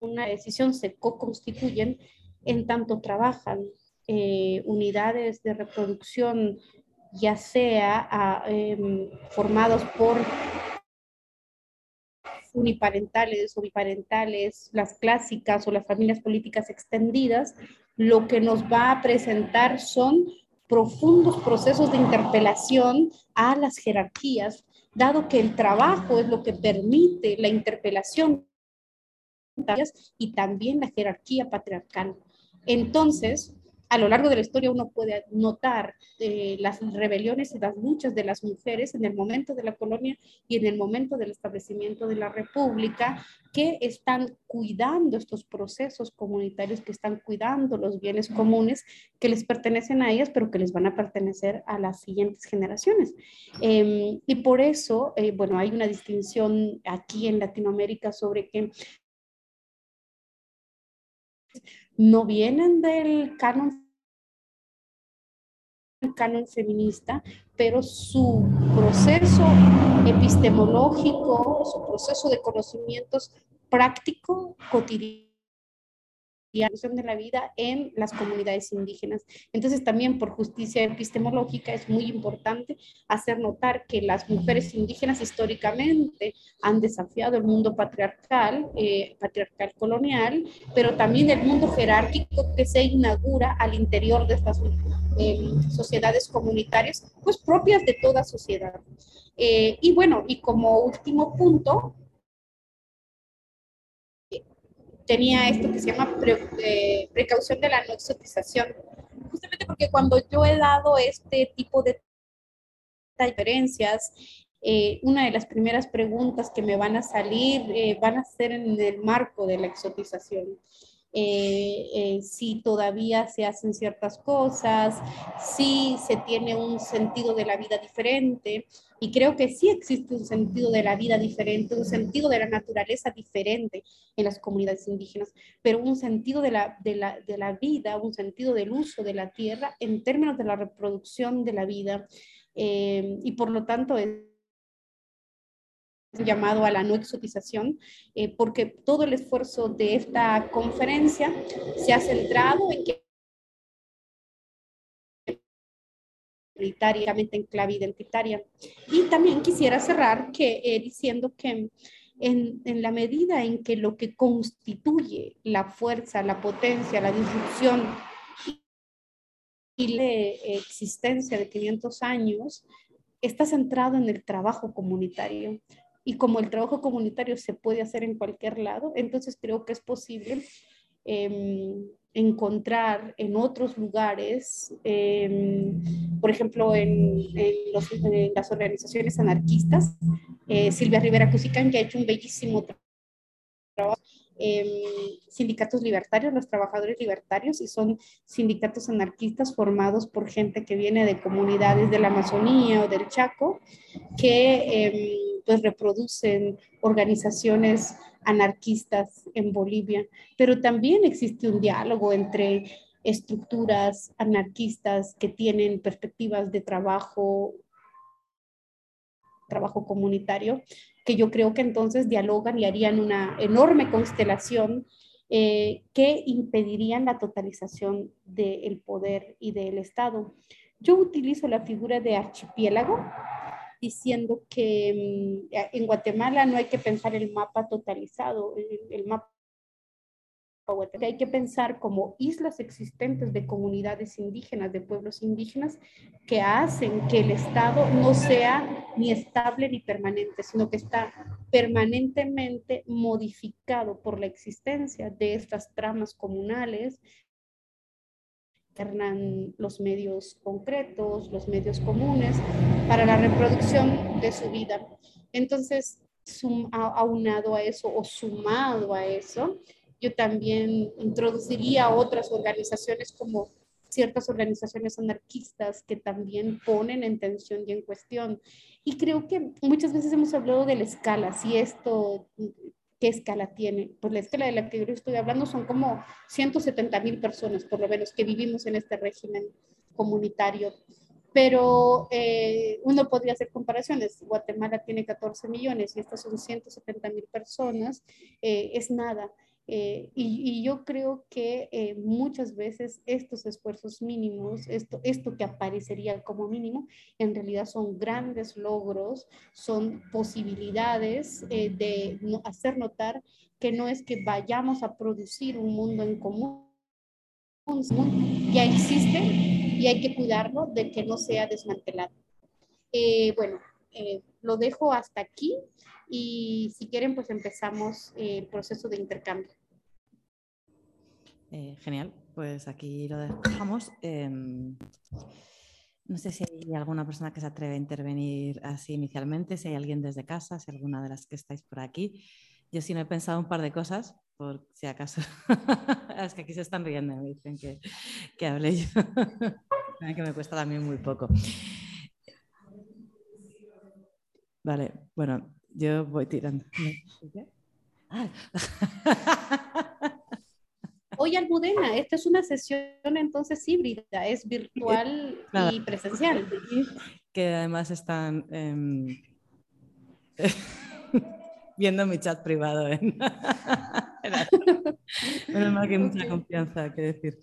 una decisión se co-constituyen en tanto trabajan eh, unidades de reproducción, ya sea em, formados por uniparentales o biparentales, las clásicas o las familias políticas extendidas, lo que nos va a presentar son profundos procesos de interpelación a las jerarquías, dado que el trabajo es lo que permite la interpelación y también la jerarquía patriarcal. Entonces, a lo largo de la historia uno puede notar eh, las rebeliones y las luchas de las mujeres en el momento de la colonia y en el momento del establecimiento de la república que están cuidando estos procesos comunitarios, que están cuidando los bienes comunes que les pertenecen a ellas, pero que les van a pertenecer a las siguientes generaciones. Em, y por eso, eh, bueno, hay una distinción aquí en Latinoamérica sobre que no vienen del canon feminista, pero su proceso epistemológico, su proceso de conocimientos práctico, cotidiano, de la vida en las comunidades indígenas. Entonces también por justicia epistemológica es muy importante hacer notar que las mujeres indígenas históricamente han desafiado el mundo patriarcal, eh, patriarcal colonial, pero también el mundo jerárquico que se inaugura al interior de estas eh, sociedades comunitarias, pues propias de toda sociedad. Eh, y bueno, y como último punto, tenía esto que se llama eh, precaución de la no exotización, justamente porque cuando yo he dado este tipo de diferencias, eh, una de las primeras preguntas que me van a salir eh, van a ser en el marco de la exotización. Si todavía se hacen ciertas cosas, si se tiene un sentido de la vida diferente, y creo que sí existe un sentido de la vida diferente, un sentido de la naturaleza diferente en las comunidades indígenas, pero un sentido de la, de la, de la vida, un sentido del uso de la tierra en términos de la reproducción de la vida. Eh, y por lo tanto llamado a la no exotización, eh, porque todo el esfuerzo de esta conferencia se ha centrado en que en clave identitaria. Y también quisiera cerrar que, eh, diciendo que en, en, la medida en que lo que constituye la fuerza, la potencia, la disrupción y la existencia de 500 años está centrado en el trabajo comunitario. Y como el trabajo comunitario se puede hacer en cualquier lado, entonces creo que es posible eh, encontrar en otros lugares, em, por ejemplo, en, las organizaciones anarquistas. Eh, Silvia Rivera Cusicán, que ha hecho un bellísimo trabajo. Em, sindicatos libertarios, los trabajadores libertarios, y son sindicatos anarquistas formados por gente que viene de comunidades de la Amazonía o del Chaco, que pues reproducen organizaciones anarquistas en Bolivia, pero también existe un diálogo entre estructuras anarquistas que tienen perspectivas de trabajo trabajo comunitario, que yo creo que entonces dialogan y harían una enorme constelación eh, que impedirían la totalización del poder y del Estado. Yo utilizo la figura de archipiélago diciendo que mm, en Guatemala no hay que pensar el mapa totalizado, el, mapa hay que pensar como islas existentes de comunidades indígenas, de pueblos indígenas, que hacen que el Estado no sea ni estable ni permanente, sino que está permanentemente modificado por la existencia de estas tramas comunales, los medios concretos, los medios comunes para la reproducción de su vida. Entonces, aunado a eso o sumado a eso, yo también introduciría otras organizaciones como ciertas organizaciones anarquistas que también ponen en tensión y en cuestión. Y creo que muchas veces hemos hablado de la escala, si esto ¿Qué escala tiene? Pues la escala de la que yo estoy hablando son como 170 mil personas, por lo menos, que vivimos en este régimen comunitario. Pero eh, uno podría hacer comparaciones. Guatemala tiene 14 millones y estas son 170 mil personas. Eh, es nada. Eh, y, yo creo que eh, muchas veces estos esfuerzos mínimos, esto, esto que aparecería como mínimo, en realidad son grandes logros, son posibilidades eh, de hacer notar que no es que vayamos a producir un mundo en común, ya existe y hay que cuidarlo de que no sea desmantelado. Eh, bueno, eh, lo dejo hasta aquí y si quieren pues empezamos el proceso de intercambio. Eh, genial, pues aquí lo dejamos. Em, no sé si hay alguna persona que se atreve a intervenir así inicialmente, si hay alguien desde casa, si alguna de las que estáis por aquí. Yo sí no he pensado un par de cosas, por si acaso. *laughs* es que aquí se están riendo, me dicen que, que hable yo, *laughs* que me cuesta también muy poco. Vale, bueno, yo voy tirando. Oye, Almudena, esta es una sesión entonces híbrida, es virtual y presencial. Que además están em, *laughs* viendo mi chat privado. ¿eh? *laughs* Menos mal que hay mucha confianza, que decir.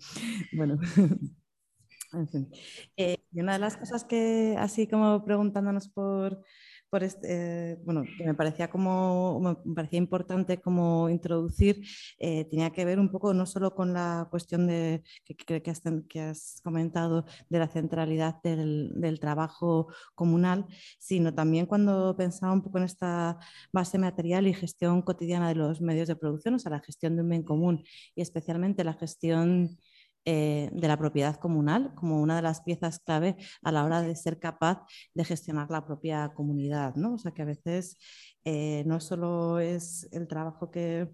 Bueno, *laughs* en fin. Eh, y una de las cosas que, así como preguntándonos por este, bueno, que me parecía, como, me parecía importante como introducir, eh, tenía que ver un poco no solo con la cuestión de, que, que, que has, comentado de la centralidad del, del, trabajo comunal, sino también cuando pensaba un poco en esta base material y gestión cotidiana de los medios de producción, o sea, la gestión de un bien común y especialmente la gestión eh, de la propiedad comunal como una de las piezas clave a la hora de ser capaz de gestionar la propia comunidad. ¿no? O sea que a veces eh, no solo es el trabajo que,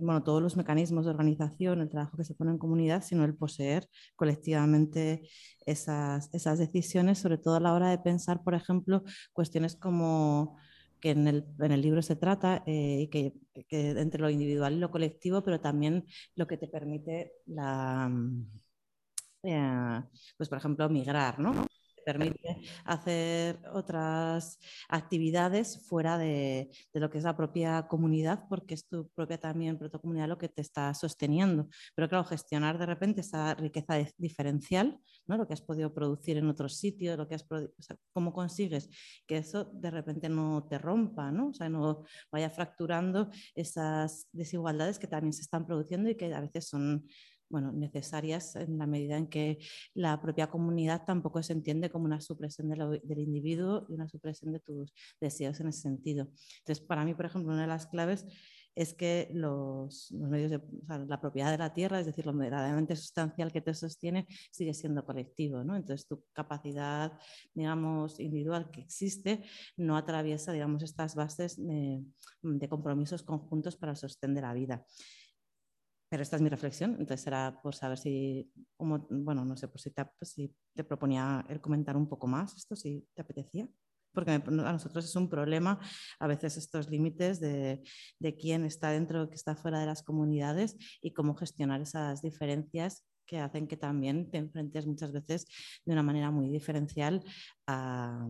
bueno, todos los mecanismos de organización, el trabajo que se pone en comunidad, sino el poseer colectivamente esas, esas decisiones, sobre todo a la hora de pensar, por ejemplo, cuestiones como que en el, en el libro se trata, eh, que, que, entre lo individual y lo colectivo, pero también lo que te permite la, mm, eh, pues por ejemplo, migrar, ¿no? Permite hacer otras actividades fuera de, lo que es la propia comunidad, porque es tu propia también protocomunidad lo que te está sosteniendo. Pero claro, gestionar de repente esa riqueza diferencial, ¿no? lo que has podido producir en otros sitios, lo que has cómo consigues que eso de repente no te rompa, ¿no? o sea, no vaya fracturando esas desigualdades que también se están produciendo y que a veces son bueno, necesarias en la medida en que la propia comunidad tampoco se entiende como una supresión del individuo y una supresión de tus deseos en ese sentido. Entonces, para mí, por ejemplo, una de las claves es que los, medios de la propiedad de la tierra, es decir, lo verdaderamente sustancial que te sostiene, sigue siendo colectivo. ¿no? Entonces, tu capacidad, digamos, individual que existe no atraviesa, digamos, estas bases de, de compromisos conjuntos para sostener la vida. Pero esta es mi reflexión, entonces era por saber si, bueno, no sé, pues si te, proponía el comentar un poco más esto, si te apetecía porque a nosotros es un problema a veces estos límites de, de, quién está dentro, quién está fuera de las comunidades y cómo gestionar esas diferencias que hacen que también te enfrentes muchas veces de una manera muy diferencial a,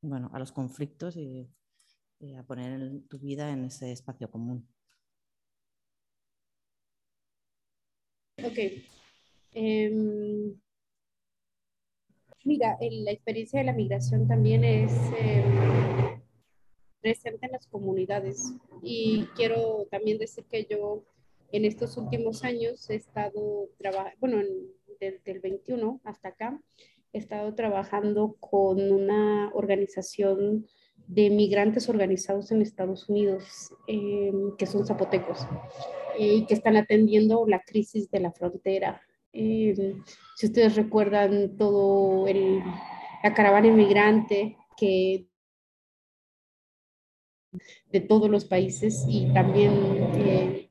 bueno, a los conflictos y, y a poner tu vida en ese espacio común. Ok. Em, mira, la experiencia de la migración también es em, presente en las comunidades y quiero también decir que yo en estos últimos años he estado trabajando, bueno, desde el 21 hasta acá, he estado trabajando con una organización de migrantes organizados en Estados Unidos, em, que son zapotecos y que están atendiendo la crisis de la frontera. Em, si ustedes recuerdan todo el, la caravana inmigrante que de todos los países y también eh,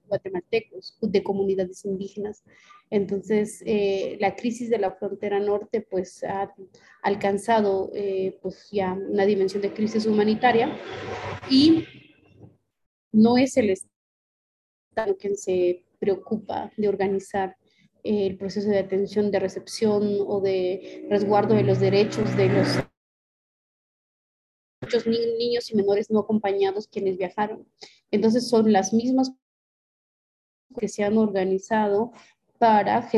guatemaltecos de comunidades indígenas. Entonces, eh, la crisis de la frontera norte pues ha alcanzado eh, pues ya una dimensión de crisis humanitaria y no es el quien se preocupa de organizar el proceso de atención, de recepción o de resguardo de los derechos de los muchos niños y menores no acompañados quienes viajaron. Entonces son las mismas que se han organizado para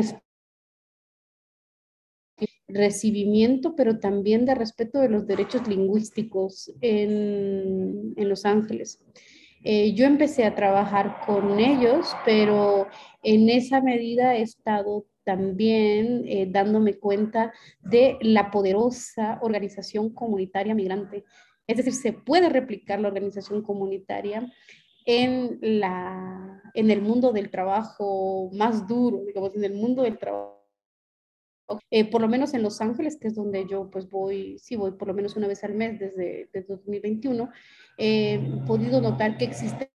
recibimiento, pero también de respeto de los derechos lingüísticos en, en Los Ángeles. Eh, yo empecé a trabajar con ellos, pero en esa medida he estado también eh, dándome cuenta de la poderosa organización comunitaria migrante. Es decir, se puede replicar la organización comunitaria en, la, en el mundo del trabajo más duro, digamos, en el mundo del trabajo. Eh, por lo menos en Los Ángeles, que es donde yo pues voy, sí voy por lo menos una vez al mes desde, desde 2021, he podido notar que existen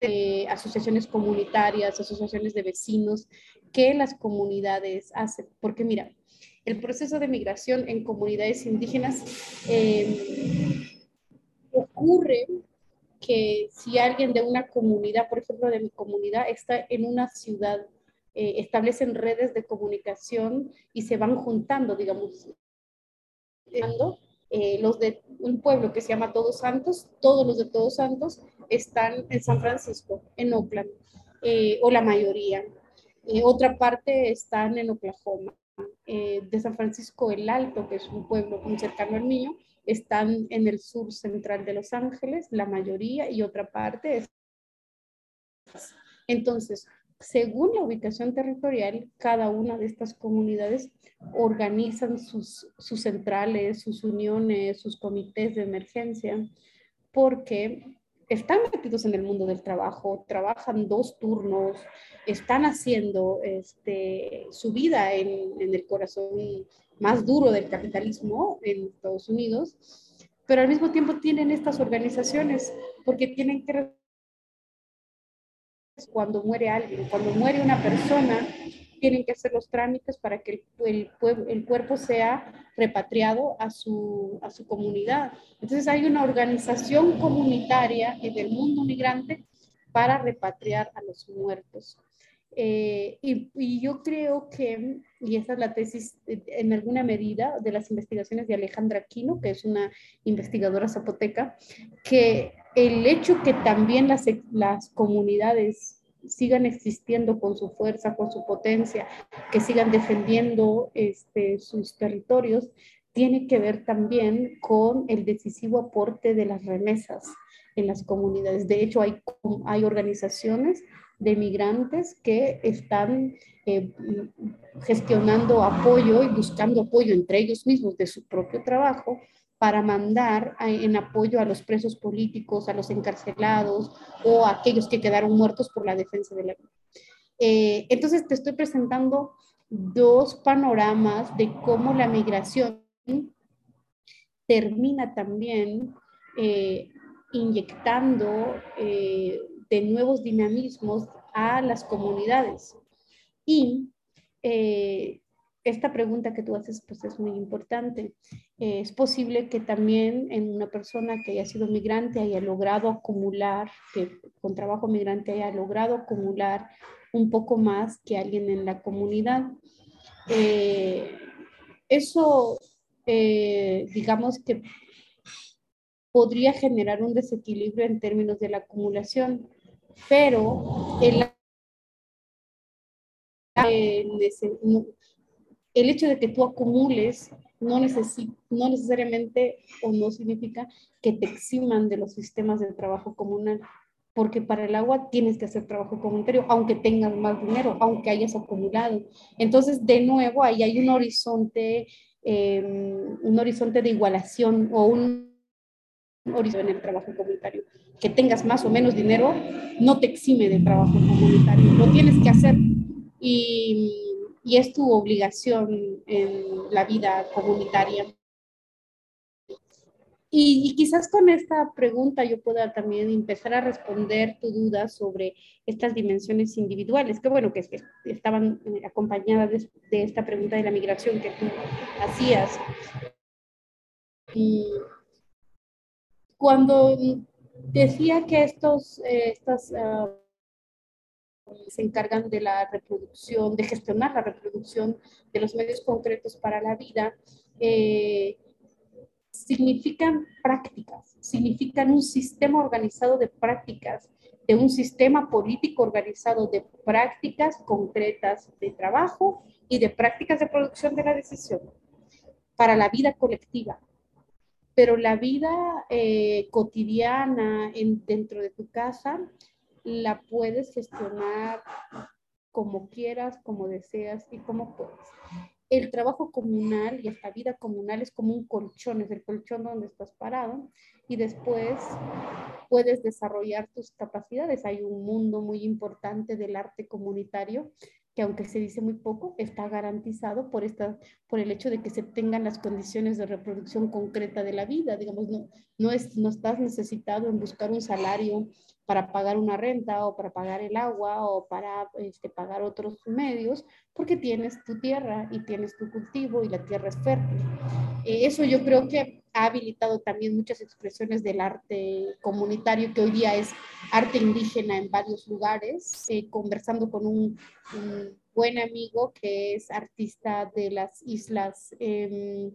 eh, asociaciones comunitarias, asociaciones de vecinos que las comunidades hacen. Porque mira, el proceso de migración en comunidades indígenas eh, ocurre que si alguien de una comunidad, por ejemplo, de mi comunidad, está en una ciudad, eh, establecen redes de comunicación y se van juntando, digamos, eh, los de un pueblo que se llama Todos Santos, todos los de Todos Santos están en San Francisco, en Oakland, eh, o la mayoría. otra parte están en Oklahoma. de San Francisco el Alto, que es un pueblo muy cercano al mío, están en el sur central de Los Ángeles, la mayoría, y otra parte es... Entonces, según la ubicación territorial, cada una de estas comunidades organizan sus, sus centrales, sus uniones, sus comités de emergencia, porque están metidos en el mundo del trabajo, trabajan dos turnos, están haciendo este, su vida en, en el corazón más duro del capitalismo en Estados Unidos, pero al mismo tiempo tienen estas organizaciones porque tienen que cuando muere alguien, cuando muere una persona, tienen que hacer los trámites para que el, el, el, cuerpo sea repatriado a su, a su comunidad. Entonces hay una organización comunitaria en el mundo migrante para repatriar a los muertos. Eh, y, yo creo que, y esa es la tesis en alguna medida de las investigaciones de Alejandra Aquino, que es una investigadora zapoteca, que el hecho que también las, las comunidades sigan existiendo con su fuerza, con su potencia, que sigan defendiendo este, sus territorios, tiene que ver también con el decisivo aporte de las remesas en las comunidades. De hecho, hay, hay organizaciones de migrantes que están eh, gestionando apoyo y buscando apoyo entre ellos mismos de su propio trabajo para mandar en apoyo a los presos políticos, a los encarcelados o a aquellos que quedaron muertos por la defensa de la vida. Eh, entonces te estoy presentando dos panoramas de cómo la migración termina también eh, inyectando de nuevos dinamismos a las comunidades. Y eh, esta pregunta que tú haces pues es muy importante. Eh, es posible que también en una persona que haya sido migrante haya logrado acumular, que con trabajo migrante haya logrado acumular un poco más que alguien en la comunidad. Eh, eso, digamos que podría generar un desequilibrio en términos de la acumulación, pero el, el hecho de que tú acumules no, no necesariamente o no significa que te eximan de los sistemas de trabajo comunal, porque para el agua tienes que hacer trabajo comunitario, aunque tengas más dinero, aunque hayas acumulado. Entonces, de nuevo, ahí hay un horizonte, em, un horizonte de igualación o un horizonte en el trabajo comunitario que tengas más o menos dinero no te exime del trabajo comunitario, lo tienes que hacer y, y es tu obligación en la vida comunitaria. Y, quizás con esta pregunta yo pueda también empezar a responder tu duda sobre estas dimensiones individuales, que bueno, que, estaban acompañadas de, de, esta pregunta de la migración que tú hacías. Y cuando Decía que estos, eh, estas, ah, se encargan de la reproducción, de gestionar la reproducción de los medios concretos para la vida, eh, significan prácticas, significan un sistema organizado de prácticas, de un sistema político organizado de prácticas concretas de trabajo y de prácticas de producción de la decisión para la vida colectiva. pero la vida eh, cotidiana en, dentro de tu casa la puedes gestionar como quieras, como deseas y como puedes. El trabajo comunal y esta vida comunal es como un colchón, es el colchón donde estás parado y después puedes desarrollar tus capacidades. Hay un mundo muy importante del arte comunitario que aunque se dice muy poco, está garantizado por, esta, por el hecho de que se tengan las condiciones de reproducción concreta de la vida. Digamos, no, no, es, no estás necesitado en buscar un salario para pagar una renta o para pagar el agua o para este, pagar otros medios, porque tienes tu tierra y tienes tu cultivo y la tierra es fértil. Eh, eso yo creo que ha habilitado también muchas expresiones del arte comunitario, que hoy día es arte indígena en varios lugares, eh, conversando con un, buen amigo que es artista de las islas eh,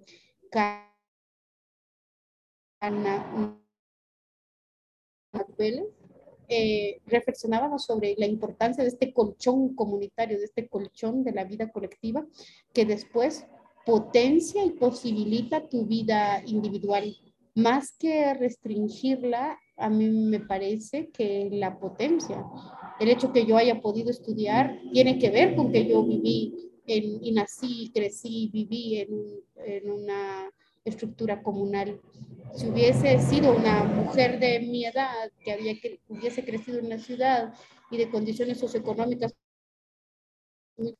eh, reflexionábamos sobre la importancia de este colchón comunitario, de este colchón de la vida colectiva, que después potencia y posibilita tu vida individual. Más que restringirla, a mí me parece que la potencia. El hecho que yo haya podido estudiar tiene que ver con que yo viví en, y nací, crecí, viví en, en una estructura comunal. Si hubiese sido una mujer de mi edad que, había, que hubiese crecido en la ciudad y de condiciones socioeconómicas,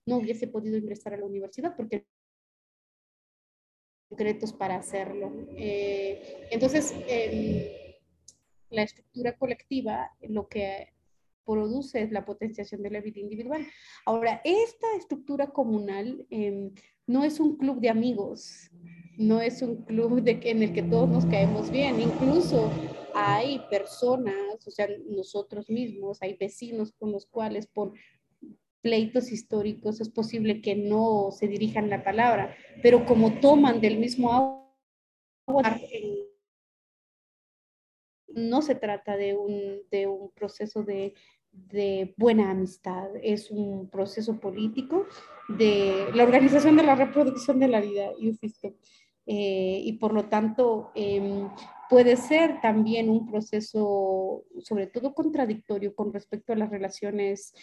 no hubiese podido ingresar a la universidad porque concretos para hacerlo. Eh, entonces, la estructura colectiva lo que produce la potenciación de la vida individual. Ahora, esta estructura comunal em, no es un club de amigos, no es un club de en el que todos nos caemos bien, incluso hay personas, o sea, nosotros mismos, hay vecinos con los cuales por pleitos históricos es posible que no se dirijan la palabra, pero como toman del mismo agua, no se trata de un, de un proceso de, de buena amistad, es un proceso político de la organización de la reproducción de la vida, insisto. Eh, y por lo tanto em, puede ser también un proceso sobre todo contradictorio con respecto a las relaciones,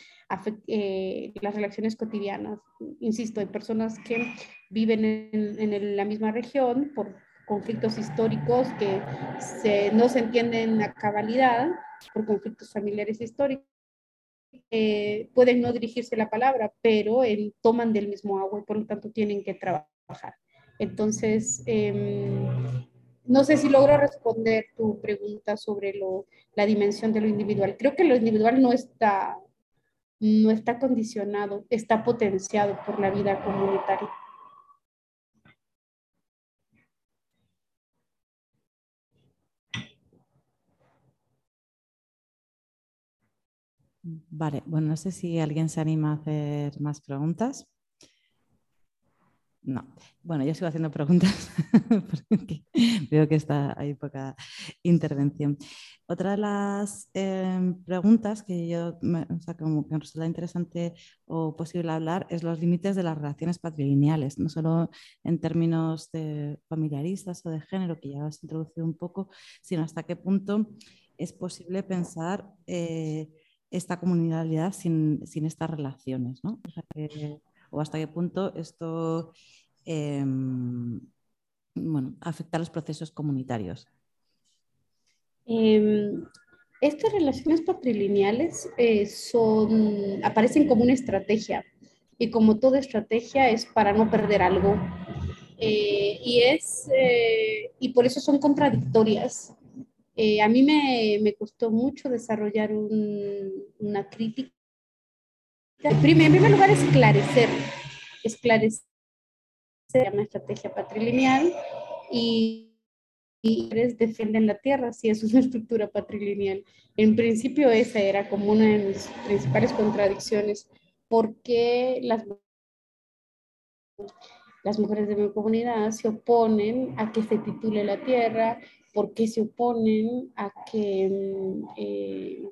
eh, las relaciones cotidianas. Insisto, hay personas que viven en, la misma región por conflictos históricos que no se entienden a cabalidad, por conflictos familiares históricos. Eh, pueden no dirigirse la palabra, pero toman del mismo agua y por lo tanto tienen que trabajar. Entonces, em, no sé si logro responder tu pregunta sobre lo, la dimensión de lo individual. Creo que lo individual no está, no está condicionado, está potenciado por la vida comunitaria. Vale, bueno, no sé si alguien se anima a hacer más preguntas. No. Bueno, yo sigo haciendo preguntas *laughs* porque veo que está hay poca intervención. Otra de las em, preguntas que yo me, o sea, como que resulta interesante o posible hablar es los límites de las relaciones patrilineales, no solo en términos de familiaristas o de género, que ya has introducido un poco, sino hasta qué punto es posible pensar eh, esta comunidad sin, sin, estas relaciones, ¿no? O que, hasta qué punto esto em, bueno, afecta a los procesos comunitarios. Em, estas relaciones patrilineales eh, son, aparecen como una estrategia y como toda estrategia es para no perder algo. Eh, y, es, eh, y por eso son contradictorias. A mí me, costó mucho desarrollar un, una crítica. En primer lugar, esclarecer, esclarecer llama estrategia patrilineal y, y defienden la tierra si es una estructura patrilineal. En principio esa era como una de mis principales contradicciones, porque las, las mujeres de mi comunidad se oponen a que se titule la tierra, porque se oponen a que... Eh,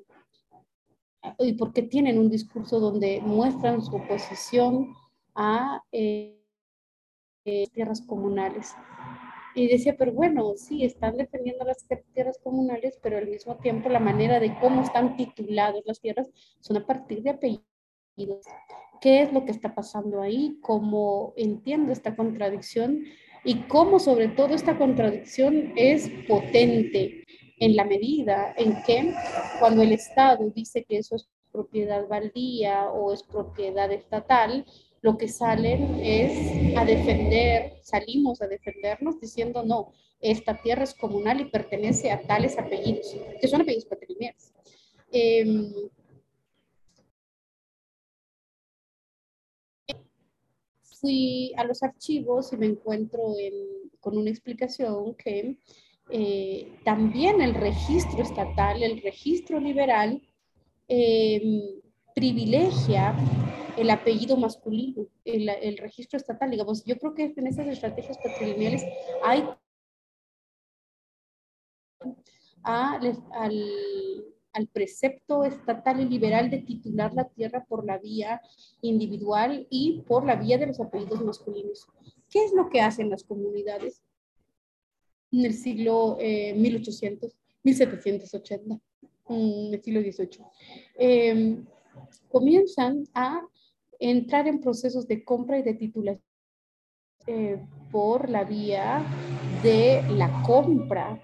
y porque tienen un discurso donde muestran su oposición a... Eh, tierras comunales. Y decía, pero bueno, sí, están defendiendo las tierras comunales, pero al mismo tiempo la manera de cómo están tituladas las tierras son a partir de apellidos. ¿Qué es lo que está pasando ahí? ¿Cómo entiendo esta contradicción? Y cómo sobre todo esta contradicción es potente en la medida en que cuando el Estado dice que eso es propiedad baldía o es propiedad estatal, lo que salen es a defender, salimos a defendernos diciendo no, esta tierra es comunal y pertenece a tales apellidos, que son apellidos patrimoniales. Em, fui a los archivos y me encuentro con una explicación que eh, también el registro estatal, el registro liberal, em, privilegia el apellido masculino, el, registro estatal, digamos. Yo creo que en esas estrategias patrimoniales hay al, al precepto estatal y liberal de titular la tierra por la vía individual y por la vía de los apellidos masculinos. ¿Qué es lo que hacen las comunidades en el siglo 1800, eh, 1780, en el siglo XVIII? Em, comienzan a entrar en procesos de compra y de titulación eh, por la vía de la compra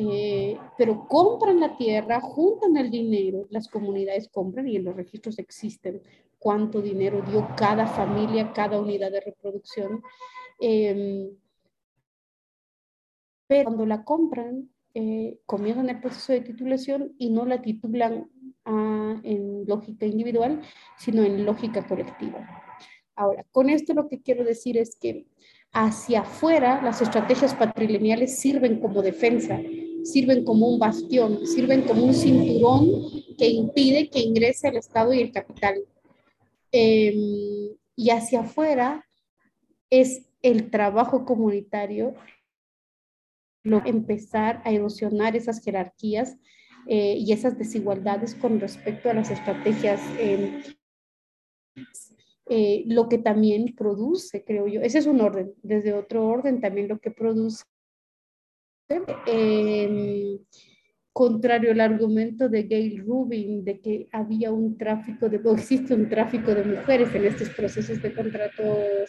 eh, pero compran la tierra, juntan el dinero, las comunidades compran y en los registros existen cuánto dinero dio cada familia, cada unidad de reproducción. Em, pero cuando la compran, eh, comienzan el proceso de titulación y no la titulan ah, en lógica individual, sino en lógica colectiva. Ahora, con esto lo que quiero decir es que hacia afuera las estrategias patrilineales sirven como defensa, sirven como un bastión, sirven como un cinturón que impide que ingrese el Estado y el capital. Em, y hacia afuera es el trabajo comunitario lo empezar a erosionar esas jerarquías eh, y esas desigualdades con respecto a las estrategias em, eh, lo que también produce, creo yo. Ese es un orden. Desde otro orden, también lo que produce, eh, contrario al argumento de Gail Rubin de que había un tráfico de, o existe un tráfico de mujeres en estos procesos de contrato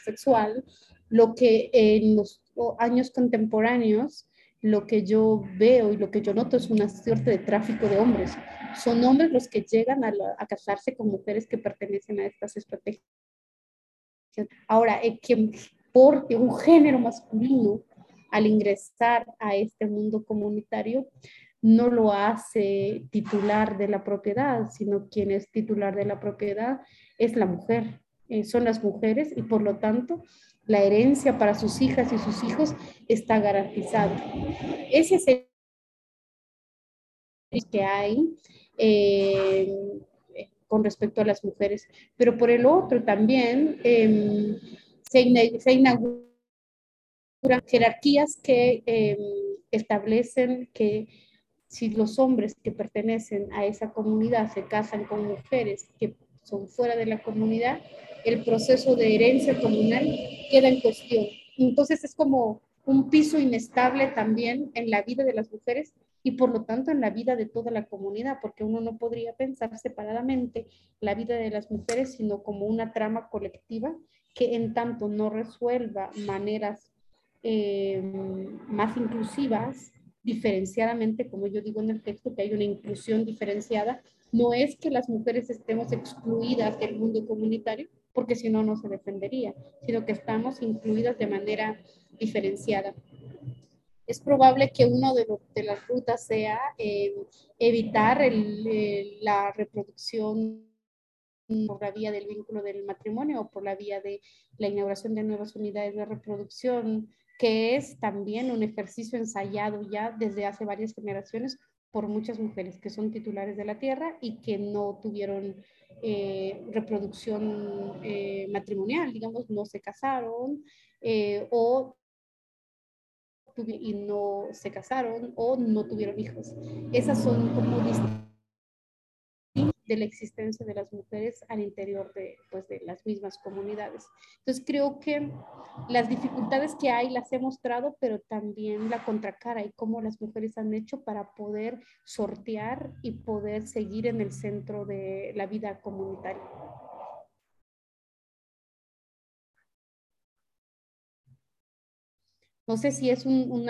sexual, lo que en los años contemporáneos lo que yo veo y lo que yo noto es una suerte de tráfico de hombres. Son hombres los que llegan a, a casarse con mujeres que pertenecen a estas estrategias Ahora, eh, que porte un género masculino al ingresar a este mundo comunitario no lo hace titular de la propiedad, sino quien es titular de la propiedad es la mujer, eh, son las mujeres y por lo tanto la herencia para sus hijas y sus hijos está garantizada. Ese es el que hay eh, con respecto a las mujeres, pero por el otro también em, se, inauguran jerarquías que em, establecen que si los hombres que pertenecen a esa comunidad se casan con mujeres que son fuera de la comunidad, el proceso de herencia comunal queda en cuestión. Entonces es como un piso inestable también en la vida de las mujeres y por lo tanto en la vida de toda la comunidad, porque uno no podría pensar separadamente la vida de las mujeres, sino como una trama colectiva que en tanto no resuelva maneras eh, más inclusivas, diferenciadamente, como yo digo en el texto, que hay una inclusión diferenciada, no es que las mujeres estemos excluidas del mundo comunitario, porque si no, no se defendería, sino que estamos incluidas de manera diferenciada. Es probable que una de, las rutas sea eh, evitar la reproducción por la vía del vínculo del matrimonio o por la vía de la inauguración de nuevas unidades de reproducción, que es también un ejercicio ensayado ya desde hace varias generaciones por muchas mujeres que son titulares de la tierra y que no tuvieron eh, reproducción eh, matrimonial, digamos, no se casaron o y no se casaron o no tuvieron hijos. Esas son como de la existencia de las mujeres al interior de, pues, de las mismas comunidades. Entonces creo que las dificultades que hay las he mostrado, pero también la contracara y cómo las mujeres han hecho para poder sortear y poder seguir en el centro de la vida comunitaria. No sé si es un, un,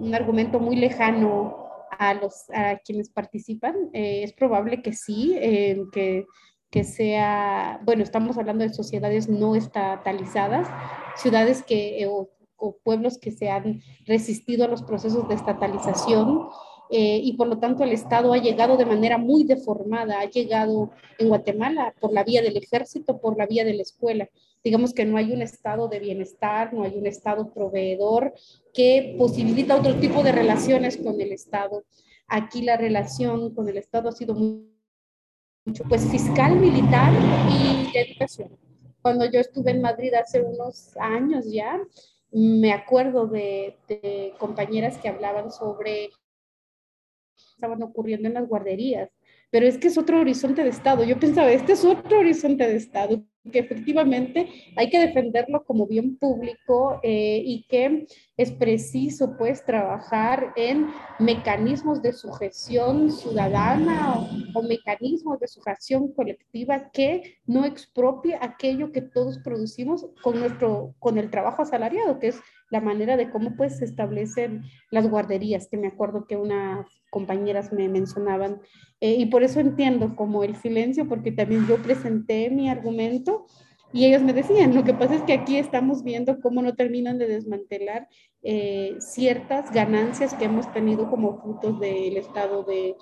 un, argumento muy lejano a, los, a quienes participan. Eh, es probable que sí, eh, que, que, sea, bueno, estamos hablando de sociedades no estatalizadas, ciudades que, eh, o, o, pueblos que se han resistido a los procesos de estatalización. Y por lo tanto el Estado ha llegado de manera muy deformada, ha llegado en Guatemala por la vía del ejército, por la vía de la escuela digamos que no hay un estado de bienestar, no hay un estado proveedor que posibilita otro tipo de relaciones con el Estado. Aquí la relación con el Estado ha sido mucho, pues fiscal, militar y de educación. Cuando yo estuve en Madrid hace unos años ya, me acuerdo de compañeras que hablaban sobre estaban ocurriendo en las guarderías, pero es que es otro horizonte de Estado. Yo pensaba, este es otro horizonte de Estado que efectivamente hay que defenderlo como bien público eh, y que es preciso pues trabajar en mecanismos de sujeción ciudadana o, o, mecanismos de sujeción colectiva que no expropie aquello que todos producimos con nuestro con el trabajo asalariado que es la manera de cómo pues se establecen las guarderías que me acuerdo que unas compañeras me mencionaban eh, y por eso entiendo como el silencio, porque también yo presenté mi argumento y ellos me decían, lo que pasa es que aquí estamos viendo cómo no terminan de desmantelar eh, ciertas ganancias que hemos tenido como frutos del estado de,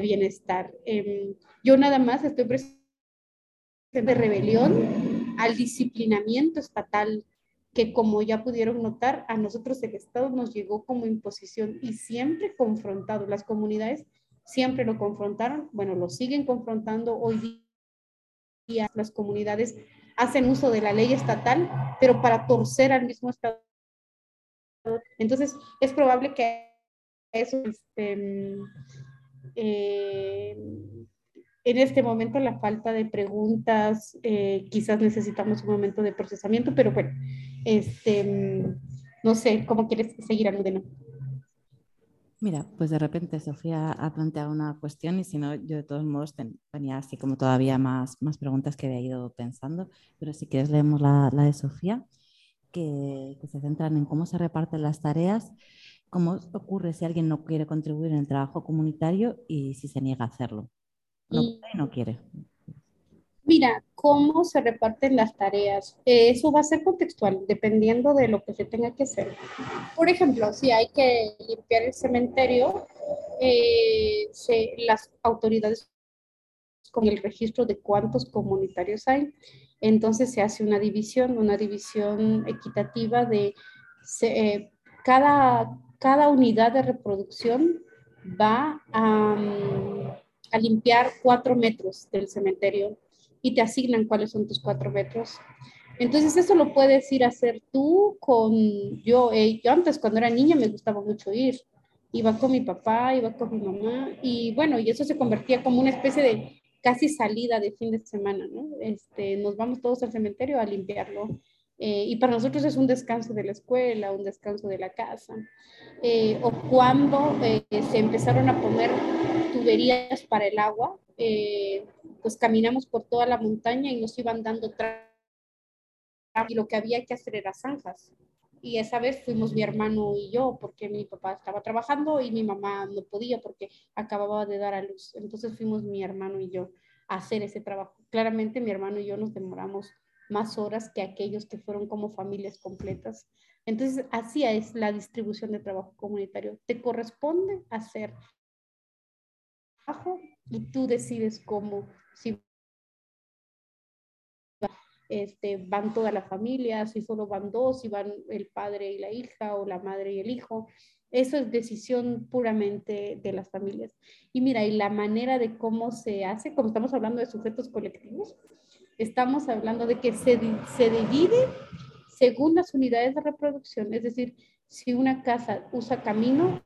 bienestar. Eh, yo nada más estoy presente de rebelión al disciplinamiento estatal que como ya pudieron notar, a nosotros el Estado nos llegó como imposición y siempre confrontado. Las comunidades siempre lo confrontaron, bueno, lo siguen confrontando hoy día. Las comunidades hacen uso de la ley estatal, pero para torcer al mismo Estado. Entonces, es probable que eso, este, eh, en este momento la falta de preguntas, eh, quizás necesitamos un momento de procesamiento, pero bueno, este, no sé, ¿cómo quieres seguir, Aludena? Mira, pues de repente Sofía ha planteado una cuestión y si no, yo de todos modos tenía así como todavía más, más preguntas que había ido pensando, pero si quieres leemos la, la de Sofía, que, que, se centran en cómo se reparten las tareas, cómo ocurre si alguien no quiere contribuir en el trabajo comunitario y si se niega a hacerlo. No, y, no quiere. Mira, cómo se reparten las tareas. Eh, eso va a ser contextual, dependiendo de lo que se tenga que hacer. Por ejemplo, si hay que limpiar el cementerio, eh, se, las autoridades con el registro de cuántos comunitarios hay. Entonces se hace una división, una división equitativa de se, eh, cada, cada unidad de reproducción va a, a limpiar cuatro metros del cementerio y te asignan cuáles son tus cuatro metros. Entonces eso lo puedes ir a hacer tú con yo. Eh, yo antes cuando era niña me gustaba mucho ir. Iba con mi papá, iba con mi mamá y bueno, y eso se convertía como una especie de casi salida de fin de semana, ¿no? Este, nos vamos todos al cementerio a limpiarlo. Eh, y para nosotros es un descanso de la escuela, un descanso de la casa. Eh, o cuando eh, se empezaron a poner tuberías para el agua, eh, pues caminamos por toda la montaña y nos iban dando y lo que había que hacer era zanjas. Y esa vez fuimos mi hermano y yo, porque mi papá estaba trabajando y mi mamá no podía porque acababa de dar a luz. Entonces fuimos mi hermano y yo a hacer ese trabajo. Claramente mi hermano y yo nos demoramos más horas que aquellos que fueron como familias completas. Entonces, así es la distribución de trabajo comunitario. Te corresponde hacer trabajo y tú decides cómo, si este, van toda la familia, si solo van dos, si van el padre y la hija o la madre y el hijo. Eso es decisión puramente de las familias. Y mira, y la manera de cómo se hace, como estamos hablando de sujetos colectivos, estamos hablando de que se, se divide según las unidades de reproducción. Es decir, si una casa usa camino,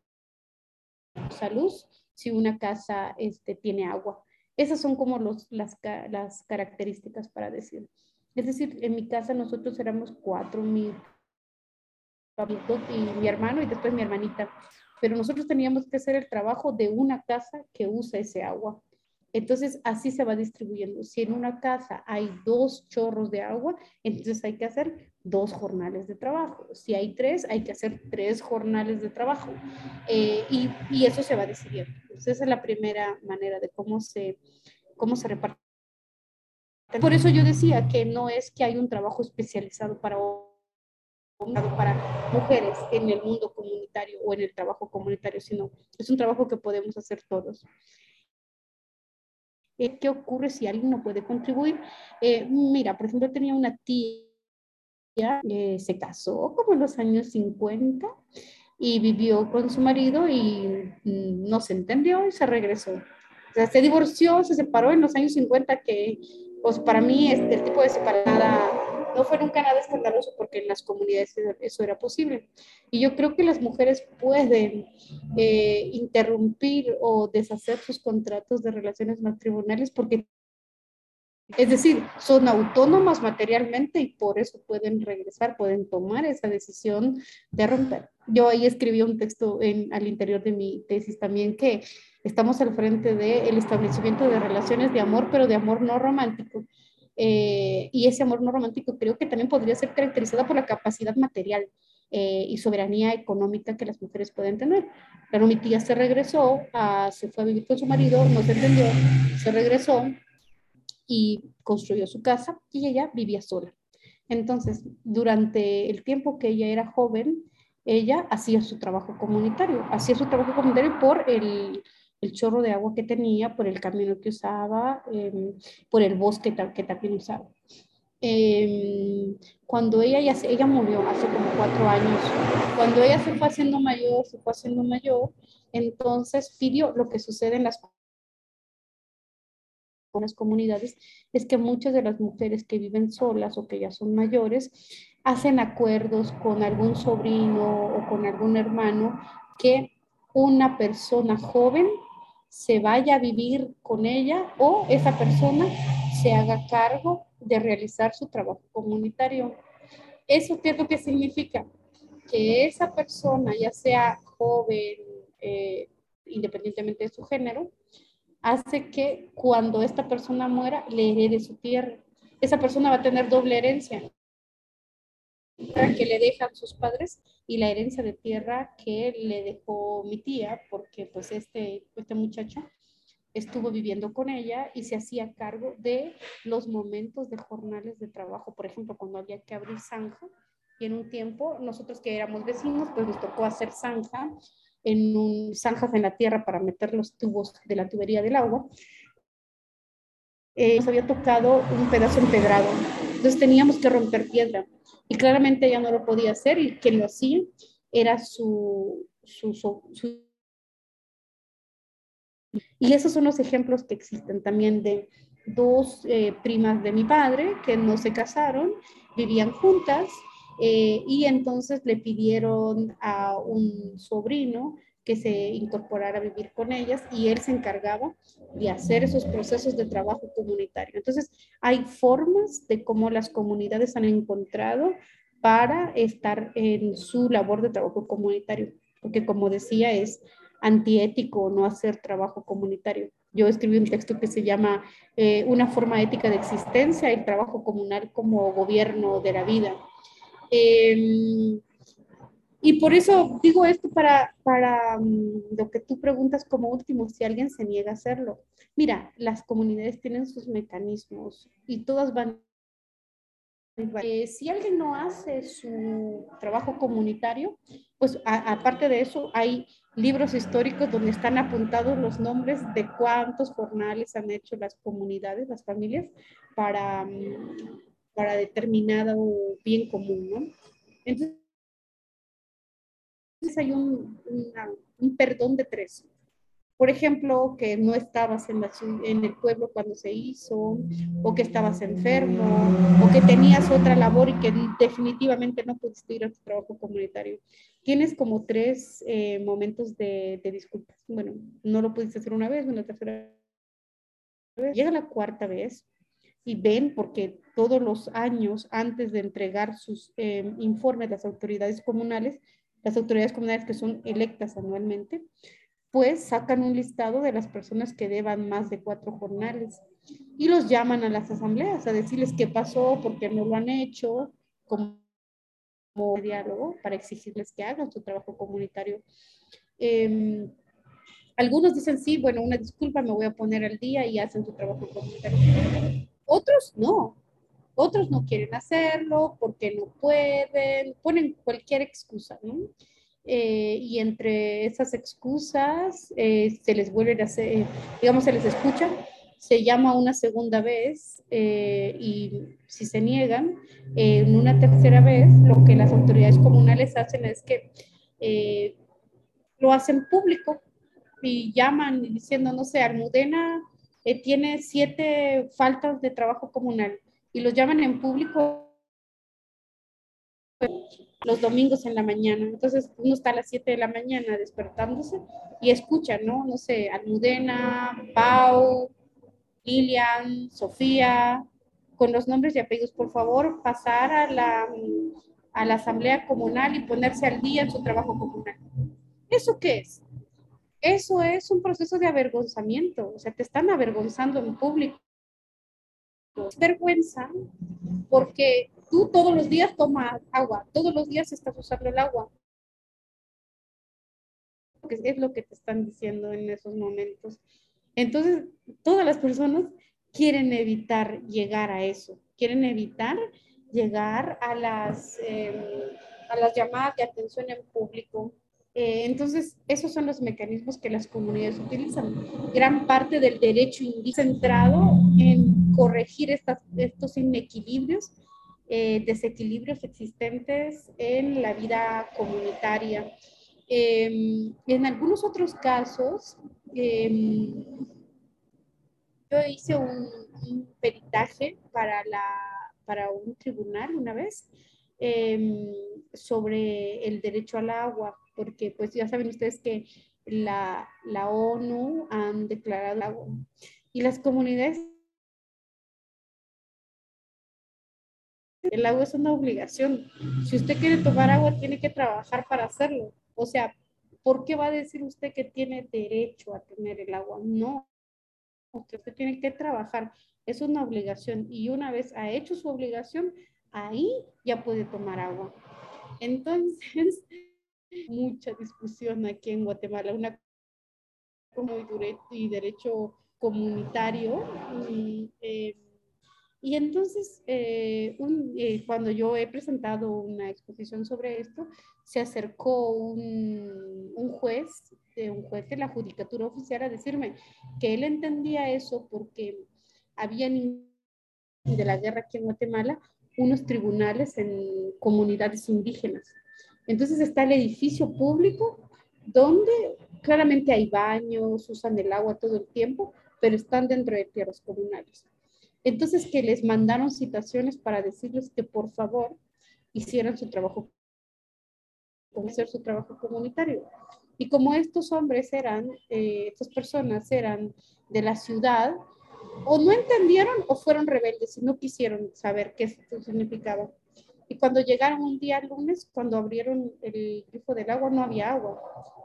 usa luz, si una casa este, tiene agua. Esas son como los, las, las características para decir. Es decir, en mi casa nosotros éramos cuatro, mi y mi hermano y después mi hermanita. Pero nosotros teníamos que hacer el trabajo de una casa que usa ese agua. Entonces, así se va distribuyendo. Si en una casa hay dos chorros de agua, entonces hay que hacer dos jornales de trabajo. Si hay tres, hay que hacer tres jornales de trabajo. Eh, y, eso se va decidiendo. Entonces, esa es la primera manera de cómo se, cómo se reparte. Por eso yo decía que no es que hay un trabajo especializado para para mujeres en el mundo comunitario o en el trabajo comunitario, sino es un trabajo que podemos hacer todos. Eh, ¿Qué ocurre si alguien no puede contribuir? Eh, mira, por ejemplo, tenía una tía, eh, se casó como en los años 50 y vivió con su marido y mm, no se entendió y se regresó. O sea, se divorció, se separó en los años 50, que pues para mí este, el tipo de separada no fue nunca nada escandaloso porque en las comunidades eso era posible. Y yo creo que las mujeres pueden eh, interrumpir o deshacer sus contratos de relaciones matrimoniales porque, es decir, son autónomas materialmente y por eso pueden regresar, pueden tomar esa decisión de romper. Yo ahí escribí un texto en, al interior de mi tesis también que estamos al frente del establecimiento de relaciones de amor, pero de amor no romántico eh, y ese amor no romántico creo que también podría ser caracterizada por la capacidad material eh, y soberanía económica que las mujeres pueden tener. Pero mi tía se regresó, se fue a vivir con su marido, no se entendió, se regresó y construyó su casa y ella vivía sola. Entonces, durante el tiempo que ella era joven, ella hacía su trabajo comunitario, hacía su trabajo comunitario por el, el chorro de agua que tenía, por el camino que usaba, em, por el bosque que también usaba. Em, cuando ella, ya ella murió hace como cuatro años, cuando ella se fue haciendo mayor, se fue haciendo mayor, entonces pidió lo que sucede en las las comunidades es que muchas de las mujeres que viven solas o que ya son mayores hacen acuerdos con algún sobrino o con algún hermano que una persona joven se vaya a vivir con ella o esa persona se haga cargo de realizar su trabajo comunitario. ¿Eso qué es lo que significa? Que esa persona, ya sea joven, eh, independientemente de su género, hace que cuando esta persona muera le herede su tierra. Esa persona va a tener doble herencia que le dejan sus padres y la herencia de tierra que le dejó mi tía, porque pues este, este muchacho estuvo viviendo con ella y se hacía cargo de los momentos de jornales de trabajo, por ejemplo, cuando había que abrir zanja, y en un tiempo nosotros que éramos vecinos, pues nos tocó hacer zanja, en un, zanjas en la tierra para meter los tubos de la tubería del agua, eh, nos había tocado un pedazo empedrado, entonces teníamos que romper piedra y claramente ella no lo podía hacer y quien lo hacía era su, su, Y esos son los ejemplos que existen también de dos eh, primas de mi padre que no se casaron, vivían juntas eh, y entonces le pidieron a un sobrino que se incorporara a vivir con ellas y él se encargaba de hacer esos procesos de trabajo comunitario. Entonces, hay formas de cómo las comunidades han encontrado para estar en su labor de trabajo comunitario, porque como decía, es antiético no hacer trabajo comunitario. Yo escribí un texto que se llama eh, Una forma ética de existencia, el trabajo comunal como gobierno de la vida. Eh, y por eso digo esto para, para mm, lo que tú preguntas como último, si alguien se niega a hacerlo. Mira, las comunidades tienen sus mecanismos y todas van... Eh, si alguien no hace su trabajo comunitario, pues aparte de eso hay libros históricos donde están apuntados los nombres de cuántos jornales han hecho las comunidades, las familias, para, mm, para determinado bien común, ¿no? Entonces, hay un, un perdón de tres. Por ejemplo, que no estabas en, la, en el pueblo cuando se hizo, o que estabas enfermo, o que tenías otra labor y que definitivamente no pudiste ir a tu trabajo comunitario. Tienes como tres eh, momentos de, de disculpas. Bueno, no lo pudiste hacer una vez, una tercera llega la cuarta vez y ven, porque todos los años antes de entregar sus eh, informes las autoridades comunales, las autoridades comunales que son electas anualmente, pues sacan un listado de las personas que deban más de cuatro jornales y los llaman a las asambleas a decirles qué pasó, por qué no lo han hecho, como diálogo para exigirles que hagan su trabajo comunitario. Em, algunos dicen, sí, bueno, una disculpa, me voy a poner al día y hacen su trabajo comunitario. Otros no. Otros no quieren hacerlo porque no pueden, ponen cualquier excusa, ¿no? Eh, y entre esas excusas eh, se les vuelve a hacer, digamos, se les escucha, se llama una segunda vez eh, y si se niegan, en una tercera vez, lo que las autoridades comunales hacen es que lo hacen público y llaman diciendo, no sé, Almudena tiene siete faltas de trabajo comunal y los llaman en público los domingos en la mañana. Entonces uno está a las 7 de la mañana despertándose y escucha, ¿no? No sé, Almudena, Pau, Lilian, Sofía, con los nombres y apellidos, por favor, pasar a la, a la asamblea comunal y ponerse al día en su trabajo comunal. ¿Eso qué es? Eso es un proceso de avergonzamiento, o sea, te están avergonzando en público. Es vergüenza porque tú todos los días tomas agua, todos los días estás usando el agua. Es lo que te están diciendo en esos momentos. Entonces, todas las personas quieren evitar llegar a eso, quieren evitar llegar a las, em, a las llamadas de atención en público. Eh, entonces, esos son los mecanismos que las comunidades utilizan. Gran parte del derecho centrado en corregir estos inequilibrios eh, desequilibrios existentes en la vida comunitaria. Em, en algunos otros casos, em, yo hice un, peritaje para, la, para un tribunal una vez em, sobre el derecho al agua, porque pues ya saben ustedes que la, la ONU han declarado y las comunidades El agua es una obligación. Si usted quiere tomar agua, tiene que trabajar para hacerlo. O sea, ¿por qué va a decir usted que tiene derecho a tener el agua? No, usted tiene que trabajar. Es una obligación. Y una vez ha hecho su obligación, ahí ya puede tomar agua. Entonces, mucha discusión aquí en Guatemala, una como y derecho comunitario. Y, eh, y entonces, eh, eh, cuando yo he presentado una exposición sobre esto, se acercó un, un juez, un juez de la judicatura oficial a decirme que él entendía eso porque había de la guerra aquí en Guatemala unos tribunales en comunidades indígenas. Entonces está el edificio público donde claramente hay baños, usan el agua todo el tiempo, pero están dentro de tierras comunales. Entonces, que les mandaron citaciones para decirles que por favor hicieran su trabajo, hacer su trabajo comunitario. Y como estos hombres eran, eh, estas personas eran de la ciudad, o no entendieron o fueron rebeldes y no quisieron saber qué significaba. Y cuando llegaron un día lunes, cuando abrieron el grifo del agua, no había agua.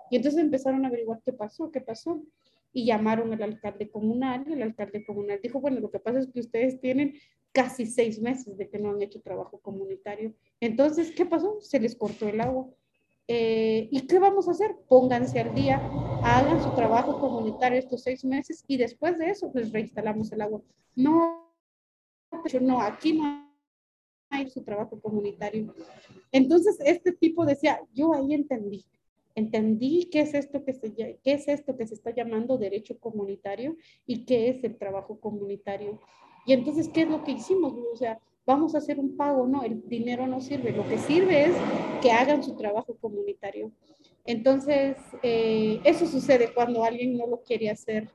Y entonces empezaron a averiguar qué pasó, qué pasó y llamaron al alcalde comunal. El alcalde comunal dijo, bueno, lo que pasa es que ustedes tienen casi seis meses de que no han hecho trabajo comunitario. Entonces, ¿qué pasó? Se les cortó el agua. Eh, ¿Y qué vamos a hacer? Pónganse al día, hagan su trabajo comunitario estos seis meses y después de eso, pues reinstalamos el agua. No, no, aquí no hay su trabajo comunitario. Entonces, este tipo decía, yo ahí entendí entendí qué es esto que se, qué es esto que se está llamando derecho comunitario y qué es el trabajo comunitario. Y entonces, ¿qué es lo que hicimos? O sea, vamos a hacer un pago, no, el dinero no sirve, lo que sirve es que hagan su trabajo comunitario. Entonces, eh, eso sucede cuando alguien no lo quiere hacer.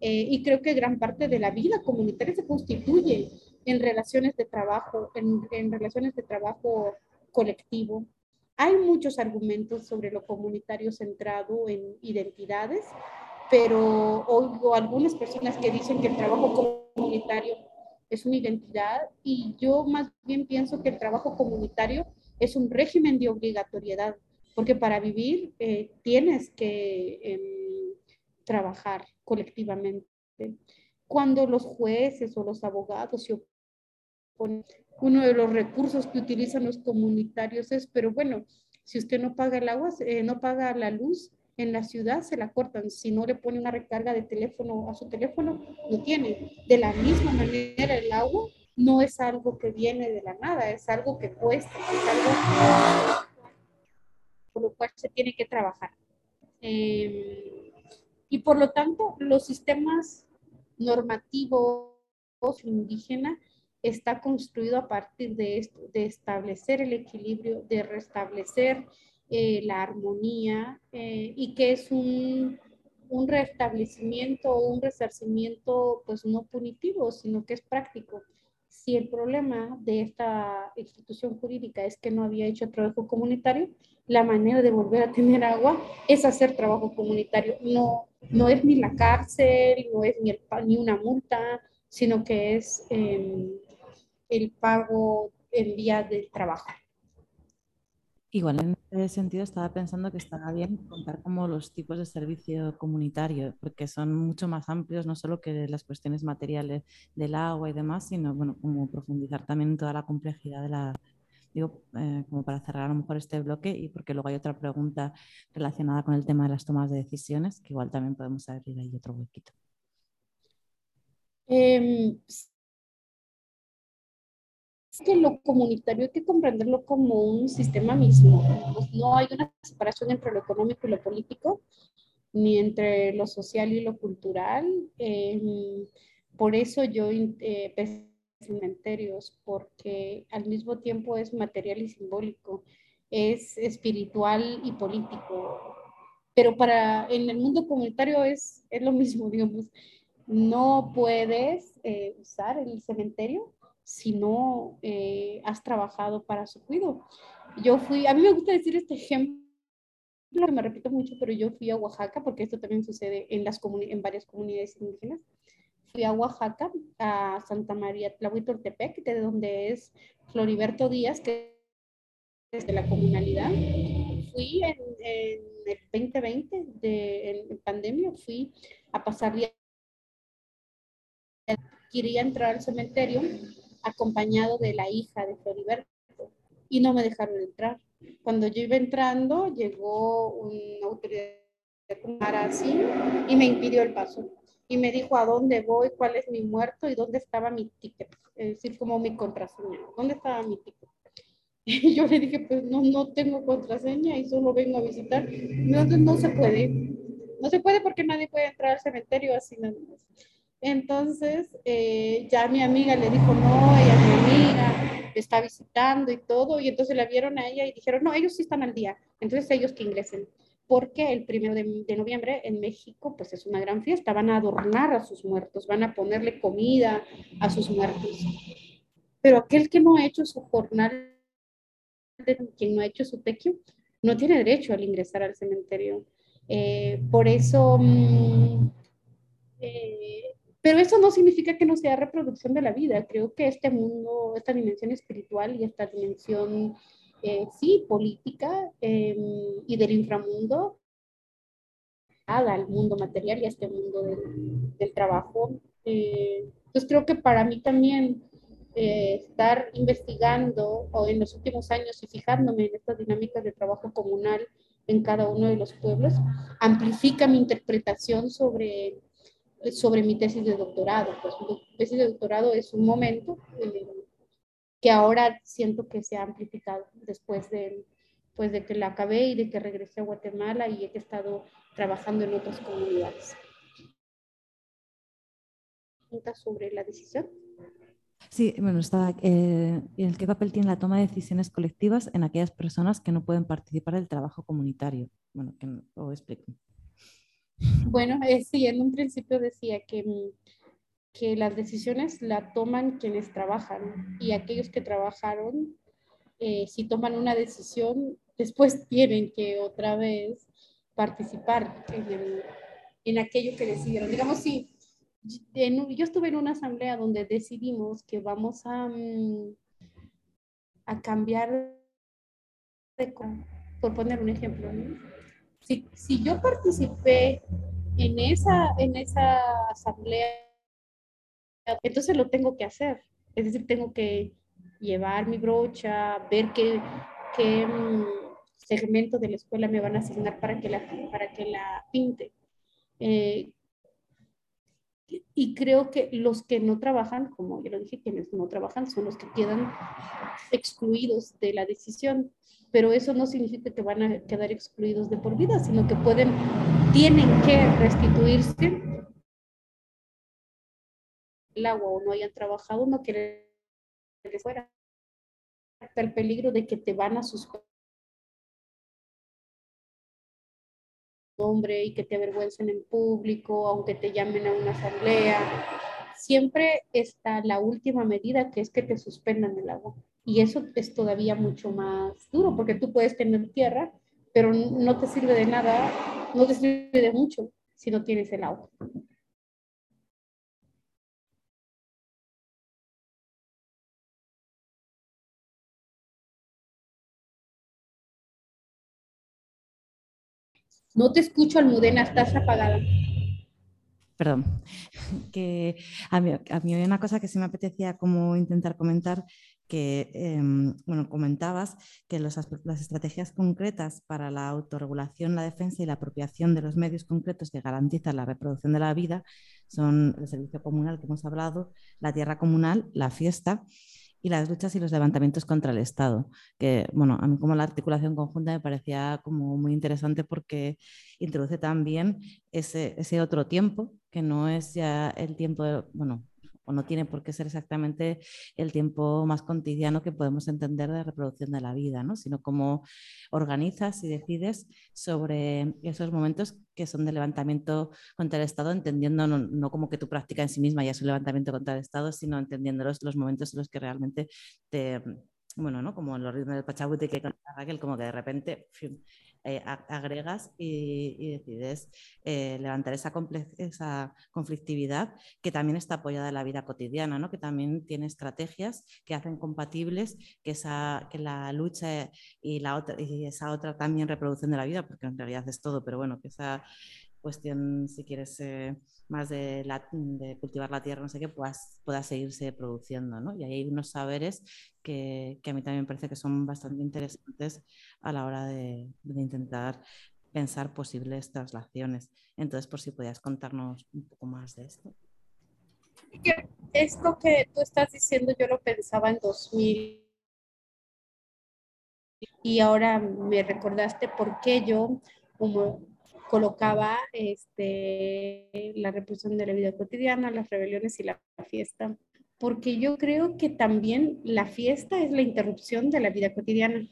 Eh, y creo que gran parte de la vida comunitaria se constituye en relaciones de trabajo, en, en relaciones de trabajo colectivo. Hay muchos argumentos sobre lo comunitario centrado en identidades, pero oigo algunas personas que dicen que el trabajo comunitario es una identidad y yo más bien pienso que el trabajo comunitario es un régimen de obligatoriedad, porque para vivir eh, tienes que em, trabajar colectivamente. Cuando los jueces o los abogados se uno de los recursos que utilizan los comunitarios es, pero bueno, si usted no paga el agua, eh, no paga la luz, en la ciudad se la cortan. Si no le pone una recarga de teléfono a su teléfono, no tiene. De la misma manera, el agua no es algo que viene de la nada, es algo que cuesta, es algo por lo cual se tiene que trabajar. Em, y por lo tanto, los sistemas normativos indígenas está construido a partir de esto, de establecer el equilibrio, de restablecer eh, la armonía eh, y que es un, un restablecimiento o un resarcimiento pues no punitivo, sino que es práctico. Si el problema de esta institución jurídica es que no había hecho trabajo comunitario, la manera de volver a tener agua es hacer trabajo comunitario. No, no es ni la cárcel, no es ni, el, ni una multa, sino que es em, el pago en día del trabajo. Igual en ese sentido estaba pensando que estará bien contar como los tipos de servicio comunitario, porque son mucho más amplios, no solo que las cuestiones materiales del agua y demás, sino bueno, como profundizar también en toda la complejidad de la, digo, eh, como para cerrar a lo mejor este bloque y porque luego hay otra pregunta relacionada con el tema de las tomas de decisiones, que igual también podemos abrir ahí otro huequito. Eh, que lo comunitario hay que comprenderlo como un sistema mismo. No hay una separación entre lo económico y lo político, ni entre lo social y lo cultural. Em, por eso yo eh, cementerios, porque al mismo tiempo es material y simbólico, es espiritual y político. Pero para en el mundo comunitario es, es lo mismo, *laughs* digamos. No puedes eh, usar el cementerio si no eh, has trabajado para su cuidado. Yo fui, a mí me gusta decir este ejemplo, me repito mucho, pero yo fui a Oaxaca, porque esto también sucede en, las en varias comunidades indígenas. Fui a Oaxaca, a Santa María Tlahuitoltepec, de donde es Floriberto Díaz, que es de la comunalidad. Fui en, el 2020, de, en, pandemia, fui a pasar día quería entrar al cementerio acompañado de la hija de Floriberto y no me dejaron entrar. Cuando yo iba entrando, llegó una autoridad así y me impidió el paso y me dijo a dónde voy, cuál es mi muerto y dónde estaba mi ticket, es decir, como mi contraseña, dónde estaba mi ticket. *laughs* Y yo le dije, pues no, no tengo contraseña y solo vengo a visitar. No, no se puede. No se puede porque nadie puede entrar al cementerio así nada más. Entonces, eh, ya mi amiga le dijo, no, ella es mi amiga, está visitando y todo, y entonces la vieron a ella y dijeron, no, ellos sí están al día, entonces ellos que ingresen, porque el primero de, noviembre en México, pues es una gran fiesta, van a adornar a sus muertos, van a ponerle comida a sus muertos. Pero aquel que no ha hecho su jornal, quien no ha hecho su tequio, no tiene derecho al ingresar al cementerio. Eh, por eso... Mm, eh, pero eso no significa que no sea reproducción de la vida. Creo que este mundo, esta dimensión espiritual y esta dimensión, eh, sí, política em, y del inframundo, al mundo material y a este mundo del, trabajo. Eh, entonces creo que para mí también eh, estar investigando o en los últimos años y fijándome en estas dinámicas de trabajo comunal en cada uno de los pueblos, amplifica mi interpretación sobre sobre mi tesis de doctorado. Pues mi tesis de doctorado es un momento eh, que ahora siento que se ha amplificado después de, pues de que la acabé y de que regresé a Guatemala y he estado trabajando en otras comunidades. sobre la decisión? Sí, bueno, está, eh, ¿el qué papel tiene la toma de decisiones colectivas en aquellas personas que no pueden participar del trabajo comunitario? Bueno, que o explico. Bueno, eh, sí, en un principio decía que, mm, que las decisiones la toman quienes trabajan y aquellos que trabajaron, eh, si toman una decisión, después tienen que otra vez participar en en aquello que decidieron. Digamos, sí, yo estuve en una asamblea donde decidimos que vamos a, mm, a cambiar de, por poner un ejemplo, si, si, yo participé en esa, en esa asamblea, entonces lo tengo que hacer. Es decir, tengo que llevar mi brocha, ver qué, qué mm, segmento de la escuela me van a asignar para que la, para que la pinte. Eh, y creo que los que no trabajan, como ya lo dije, quienes no trabajan son los que quedan excluidos de la decisión, pero eso no significa que van a quedar excluidos de por vida, sino que pueden, tienen que restituirse el agua o no hayan trabajado, no quiere que fuera. El peligro de que te van a suspender nombre y que te avergüencen en público, aunque te llamen a una asamblea. Siempre está la última medida, que es que te suspendan el agua. Y eso es todavía mucho más duro, porque tú puedes tener tierra, pero no te sirve de nada, no te sirve de mucho si no tienes el agua. No te escucho, Almudena, estás apagada. Perdón, *laughs* que a mí, a mí una cosa que sí me apetecía como intentar comentar, que, em, bueno, comentabas que las estrategias concretas para la autorregulación, la defensa y la apropiación de los medios concretos que garantizan la reproducción de la vida son el servicio comunal que hemos hablado, la tierra comunal, la fiesta y las luchas y los levantamientos contra el Estado, que bueno, a mí como la articulación conjunta me parecía como muy interesante porque introduce también ese, ese otro tiempo, que no es ya el tiempo, de, bueno, o no tiene por qué ser exactamente el tiempo más cotidiano que podemos entender de reproducción de la vida, ¿no? sino cómo organizas y decides sobre esos momentos que son de levantamiento contra el Estado, entendiendo no, como que tu práctica en sí misma ya es un levantamiento contra el Estado, sino entendiendo los, los momentos en los que realmente te, bueno, ¿no? Como en los ritmos del Pachabuti que Raquel, como que de repente eh, agregas y, decides eh, levantar esa, esa, conflictividad que también está apoyada en la vida cotidiana, ¿no? que también tiene estrategias que hacen compatibles que, esa, que la lucha y, la otra, y esa otra también reproducción de la vida, porque en realidad es todo, pero bueno, que esa cuestión, si quieres, eh, más de, cultivar la tierra, no sé qué, puedas, pueda seguirse produciendo. ¿no? Y hay unos saberes que, a mí también me parece que son bastante interesantes a la hora de, intentar pensar posibles traslaciones. Entonces, por si podías contarnos un poco más de esto. Esto que tú estás diciendo, yo lo pensaba en 2000 y ahora me recordaste por qué yo, como colocaba este, la represión de la vida cotidiana, las rebeliones y la fiesta, porque yo creo que también la fiesta es la interrupción de la vida cotidiana.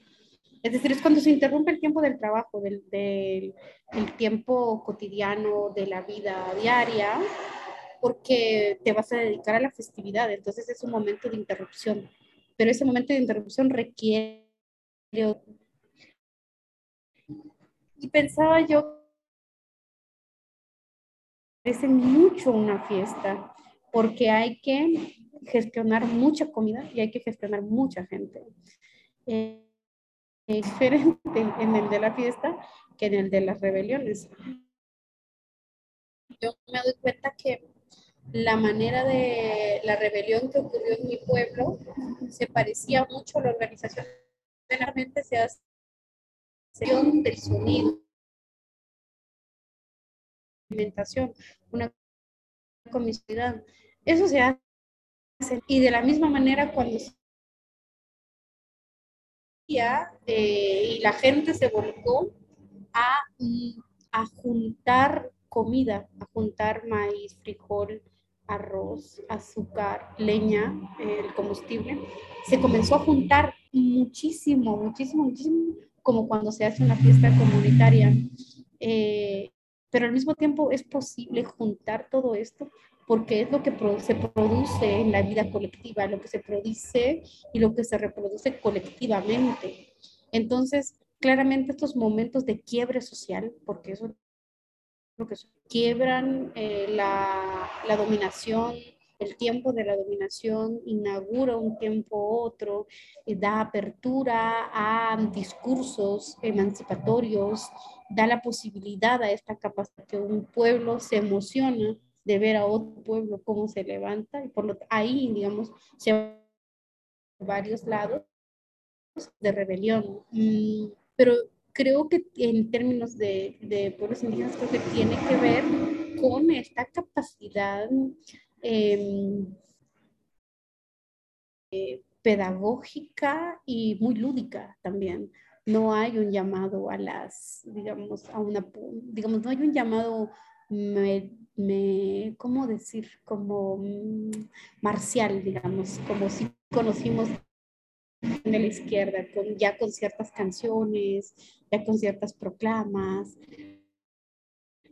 Es decir, es cuando se interrumpe el tiempo del trabajo, del, del el tiempo cotidiano de la vida diaria, porque te vas a dedicar a la festividad. Entonces es un momento de interrupción. Pero ese momento de interrupción requiere... Y pensaba yo parece mucho una fiesta, porque hay que gestionar mucha comida y hay que gestionar mucha gente. Eh, es diferente en el de la fiesta que en el de las rebeliones. Yo me doy cuenta que la manera de la rebelión que ocurrió en mi pueblo se parecía mucho a la organización. Generalmente se hace del sonido, alimentación, una comicidad. Eso se hace. Y de la misma manera cuando eh, y la gente se volcó a, a juntar comida, a juntar maíz, frijol, arroz, azúcar, leña, el combustible, se comenzó a juntar muchísimo, muchísimo, muchísimo, como cuando se hace una fiesta comunitaria. Eh, pero al mismo tiempo es posible juntar todo esto porque es lo que se produce en la vida colectiva, lo que se produce y lo que se reproduce colectivamente. Entonces, claramente estos momentos de quiebre social, porque eso que quiebran eh, la, la dominación el tiempo de la dominación inaugura un tiempo otro, y da apertura a discursos emancipatorios, da la posibilidad a esta capacidad que un pueblo se emociona de ver a otro pueblo cómo se levanta y por lo ahí, digamos, se varios lados de rebelión. Mm, pero creo que en términos de, de pueblos indígenas, creo que tiene que ver con esta capacidad Em, eh, pedagógica y muy lúdica también. No hay un llamado a las, digamos, a una, digamos, no hay un llamado, me, ¿cómo decir? Como mm, marcial, digamos, como si conocimos en la izquierda, con, ya con ciertas canciones, ya con ciertas proclamas.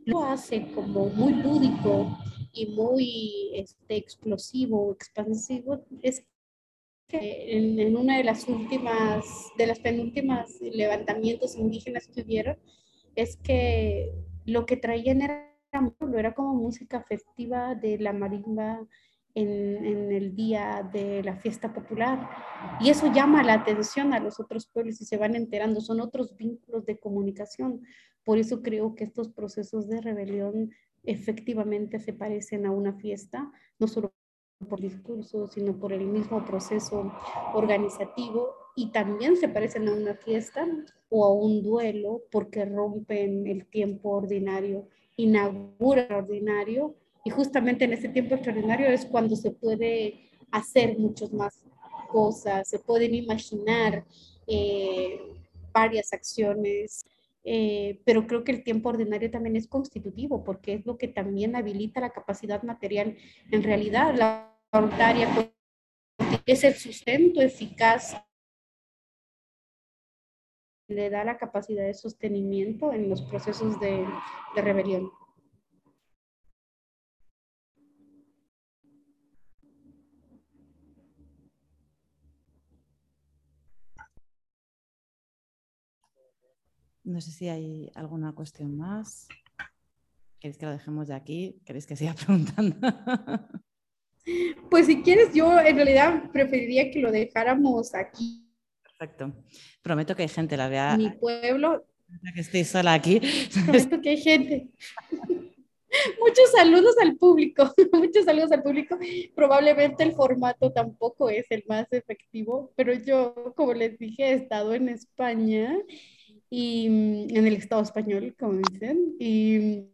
Lo hace como muy lúdico y muy este, explosivo, expansivo, es que en, una de las últimas, de las penúltimas levantamientos indígenas que hubieron, es que lo que traían era, era como música festiva de la marimba en, en, el día de la fiesta popular. Y eso llama la atención a los otros pueblos y se van enterando, son otros vínculos de comunicación. Por eso creo que estos procesos de rebelión efectivamente se parecen a una fiesta, no solo por discurso, sino por el mismo proceso organizativo y también se parecen a una fiesta o a un duelo porque rompen el tiempo ordinario, inauguran ordinario y justamente en ese tiempo extraordinario es cuando se puede hacer muchas más cosas, se pueden imaginar eh, varias acciones eh, pero creo que el tiempo ordinario también es constitutivo porque es lo que también habilita la capacidad material. En realidad, la voluntaria es el sustento eficaz le da la capacidad de sostenimiento en los procesos de, de rebelión. No sé si hay alguna cuestión más. ¿Queréis que lo dejemos de aquí? ¿Queréis que siga *laughs* preguntando? Pues si quieres, yo en realidad preferiría que lo dejáramos aquí. Perfecto. Prometo que hay gente, la vea. Mi pueblo. Que estoy sola aquí. Prometo que hay gente. *laughs* Muchos saludos al público, *laughs* muchos saludos al público. Probablemente el formato tampoco es el más efectivo, pero yo, como les dije, he estado en España y mm, en el Estado español, como dicen, y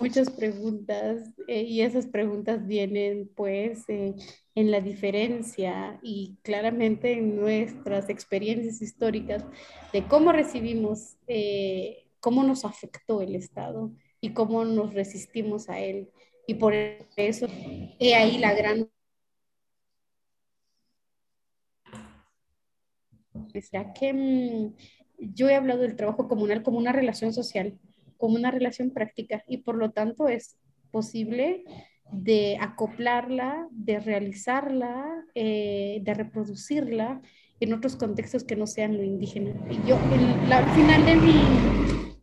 muchas preguntas, eh, y esas preguntas vienen pues eh, en la diferencia y claramente en nuestras experiencias históricas de cómo recibimos, eh, cómo nos afectó el Estado y cómo nos resistimos a él. Y por eso, he ahí la gran... Ya que mm, yo he hablado del trabajo comunal como una relación social, como una relación práctica y por lo tanto es posible de acoplarla, de realizarla, eh, de reproducirla en otros contextos que no sean lo indígena. Y yo, al final de mi,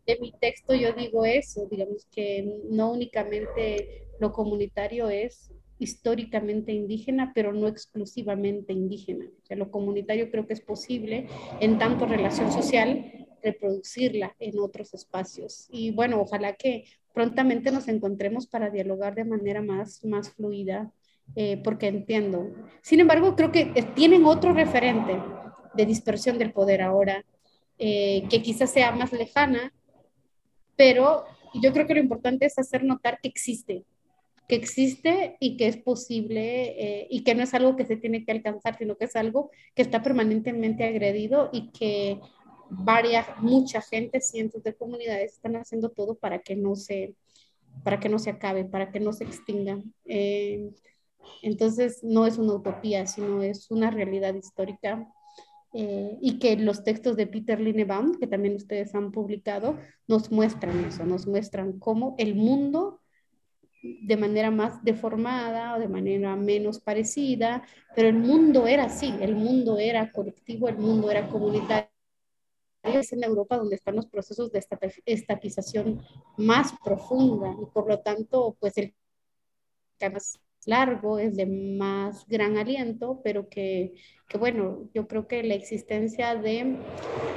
de mi texto, yo digo eso, digamos que no únicamente lo comunitario es históricamente indígena, pero no exclusivamente indígena. O sea, lo comunitario creo que es posible en tanto relación social reproducirla en otros espacios. Y bueno, ojalá que prontamente nos encontremos para dialogar de manera más, más fluida, eh, porque entiendo. Sin embargo, creo que tienen otro referente de dispersión del poder ahora, eh, que quizás sea más lejana, pero yo creo que lo importante es hacer notar que existe, que existe y que es posible eh, y que no es algo que se tiene que alcanzar, sino que es algo que está permanentemente agredido y que varias, mucha gente, cientos de comunidades están haciendo todo para que no se, para que no se acabe, para que no se extinga. Eh, entonces, no es una utopía, sino es una realidad histórica eh, y que los textos de Peter Linebaum, que también ustedes han publicado, nos muestran eso, nos muestran cómo el mundo de manera más deformada o de manera menos parecida, pero el mundo era así, el mundo era colectivo, el mundo era comunitario. Es en Europa donde están los procesos de estatización más profunda y por lo tanto, pues el más largo es de más gran aliento, pero que, que bueno, yo creo que la existencia de,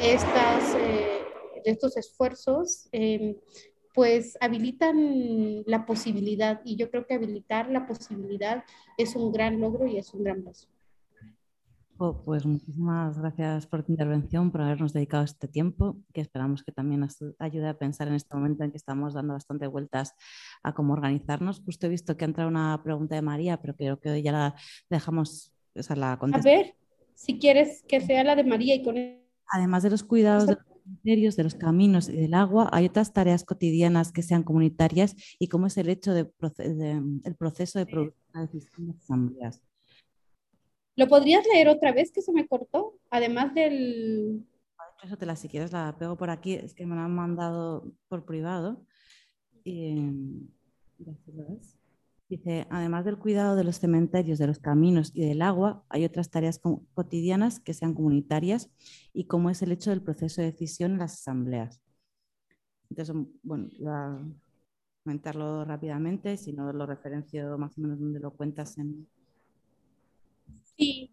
estas, eh, de estos esfuerzos eh, pues habilitan la posibilidad y yo creo que habilitar la posibilidad es un gran logro y es un gran paso. Oh, pues muchísimas gracias por tu intervención, por habernos dedicado este tiempo, que esperamos que también nos ayude a pensar en este momento en que estamos dando bastante vueltas a cómo organizarnos. Justo he visto que ha entrado una pregunta de María, pero creo que hoy ya la dejamos, o sea, la A ver, si quieres que sea la de María y con Además de los cuidados de los criterios, de los caminos y del agua, hay otras tareas cotidianas que sean comunitarias y cómo es el hecho de, el proceso de producción de asambleas. ¿Lo podrías leer otra vez que se me cortó? Además del... Eso te la, si quieres la pego por aquí, es que me la han mandado por privado. Dice, además del cuidado de los cementerios, de los caminos y del agua, hay otras tareas cotidianas que sean comunitarias y cómo es el hecho del proceso de decisión en las asambleas. Entonces, bueno, voy a comentarlo rápidamente, si no lo referencio más o menos donde lo cuentas en, Sí,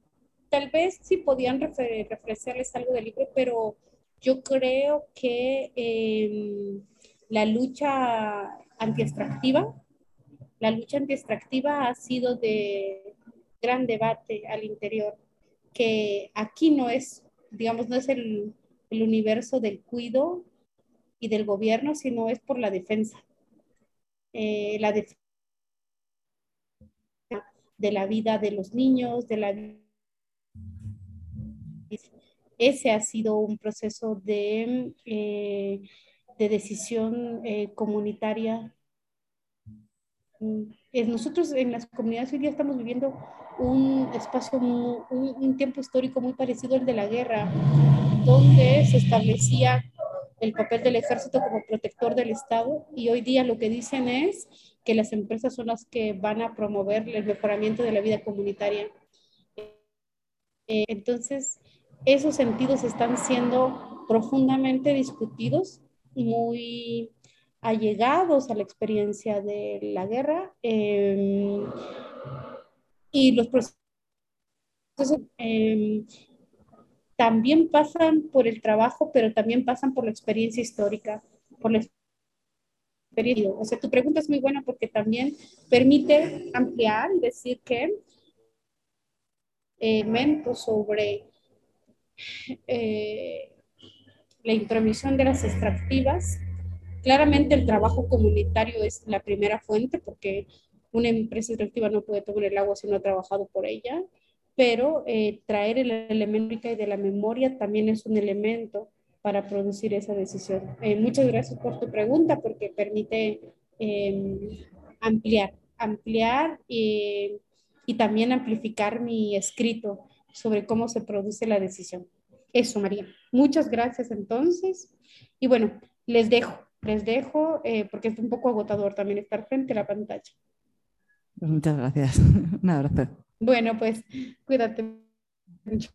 tal vez sí podían refrescarles algo del libro, pero yo creo que em, la lucha antiextractiva, la lucha antiextractiva ha sido de gran debate al interior, que aquí no es, digamos, no es el, universo del cuido y del gobierno, sino es por la defensa. Eh, la defensa de la vida de los niños, de la ese ha sido un proceso de, eh, de decisión eh, comunitaria. Nosotros en las comunidades hoy día estamos viviendo un espacio, un, un tiempo histórico muy parecido al de la guerra, donde se establecía el papel del ejército como protector del Estado y hoy día lo que dicen es que las empresas son las que van a promover el mejoramiento de la vida comunitaria. Eh, entonces, esos sentidos están siendo profundamente discutidos, muy allegados a la experiencia de la guerra em, y los procesos em, también pasan por el trabajo, pero también pasan por la experiencia histórica, por la o sea, tu pregunta es muy buena porque también permite ampliar y decir que elementos sobre eh, la intromisión de las extractivas. Claramente el trabajo comunitario es la primera fuente porque una empresa extractiva no puede tomar el agua si no ha trabajado por ella, pero eh, traer el elemento de la memoria también es un elemento para producir esa decisión. Eh, muchas gracias por tu pregunta porque permite em, ampliar, ampliar y, y también amplificar mi escrito sobre cómo se produce la decisión. Eso, María. Muchas gracias entonces. Y bueno, les dejo, les dejo eh, porque es un poco agotador también estar frente a la pantalla. Muchas gracias. *laughs* Un abrazo. Bueno, pues cuídate mucho.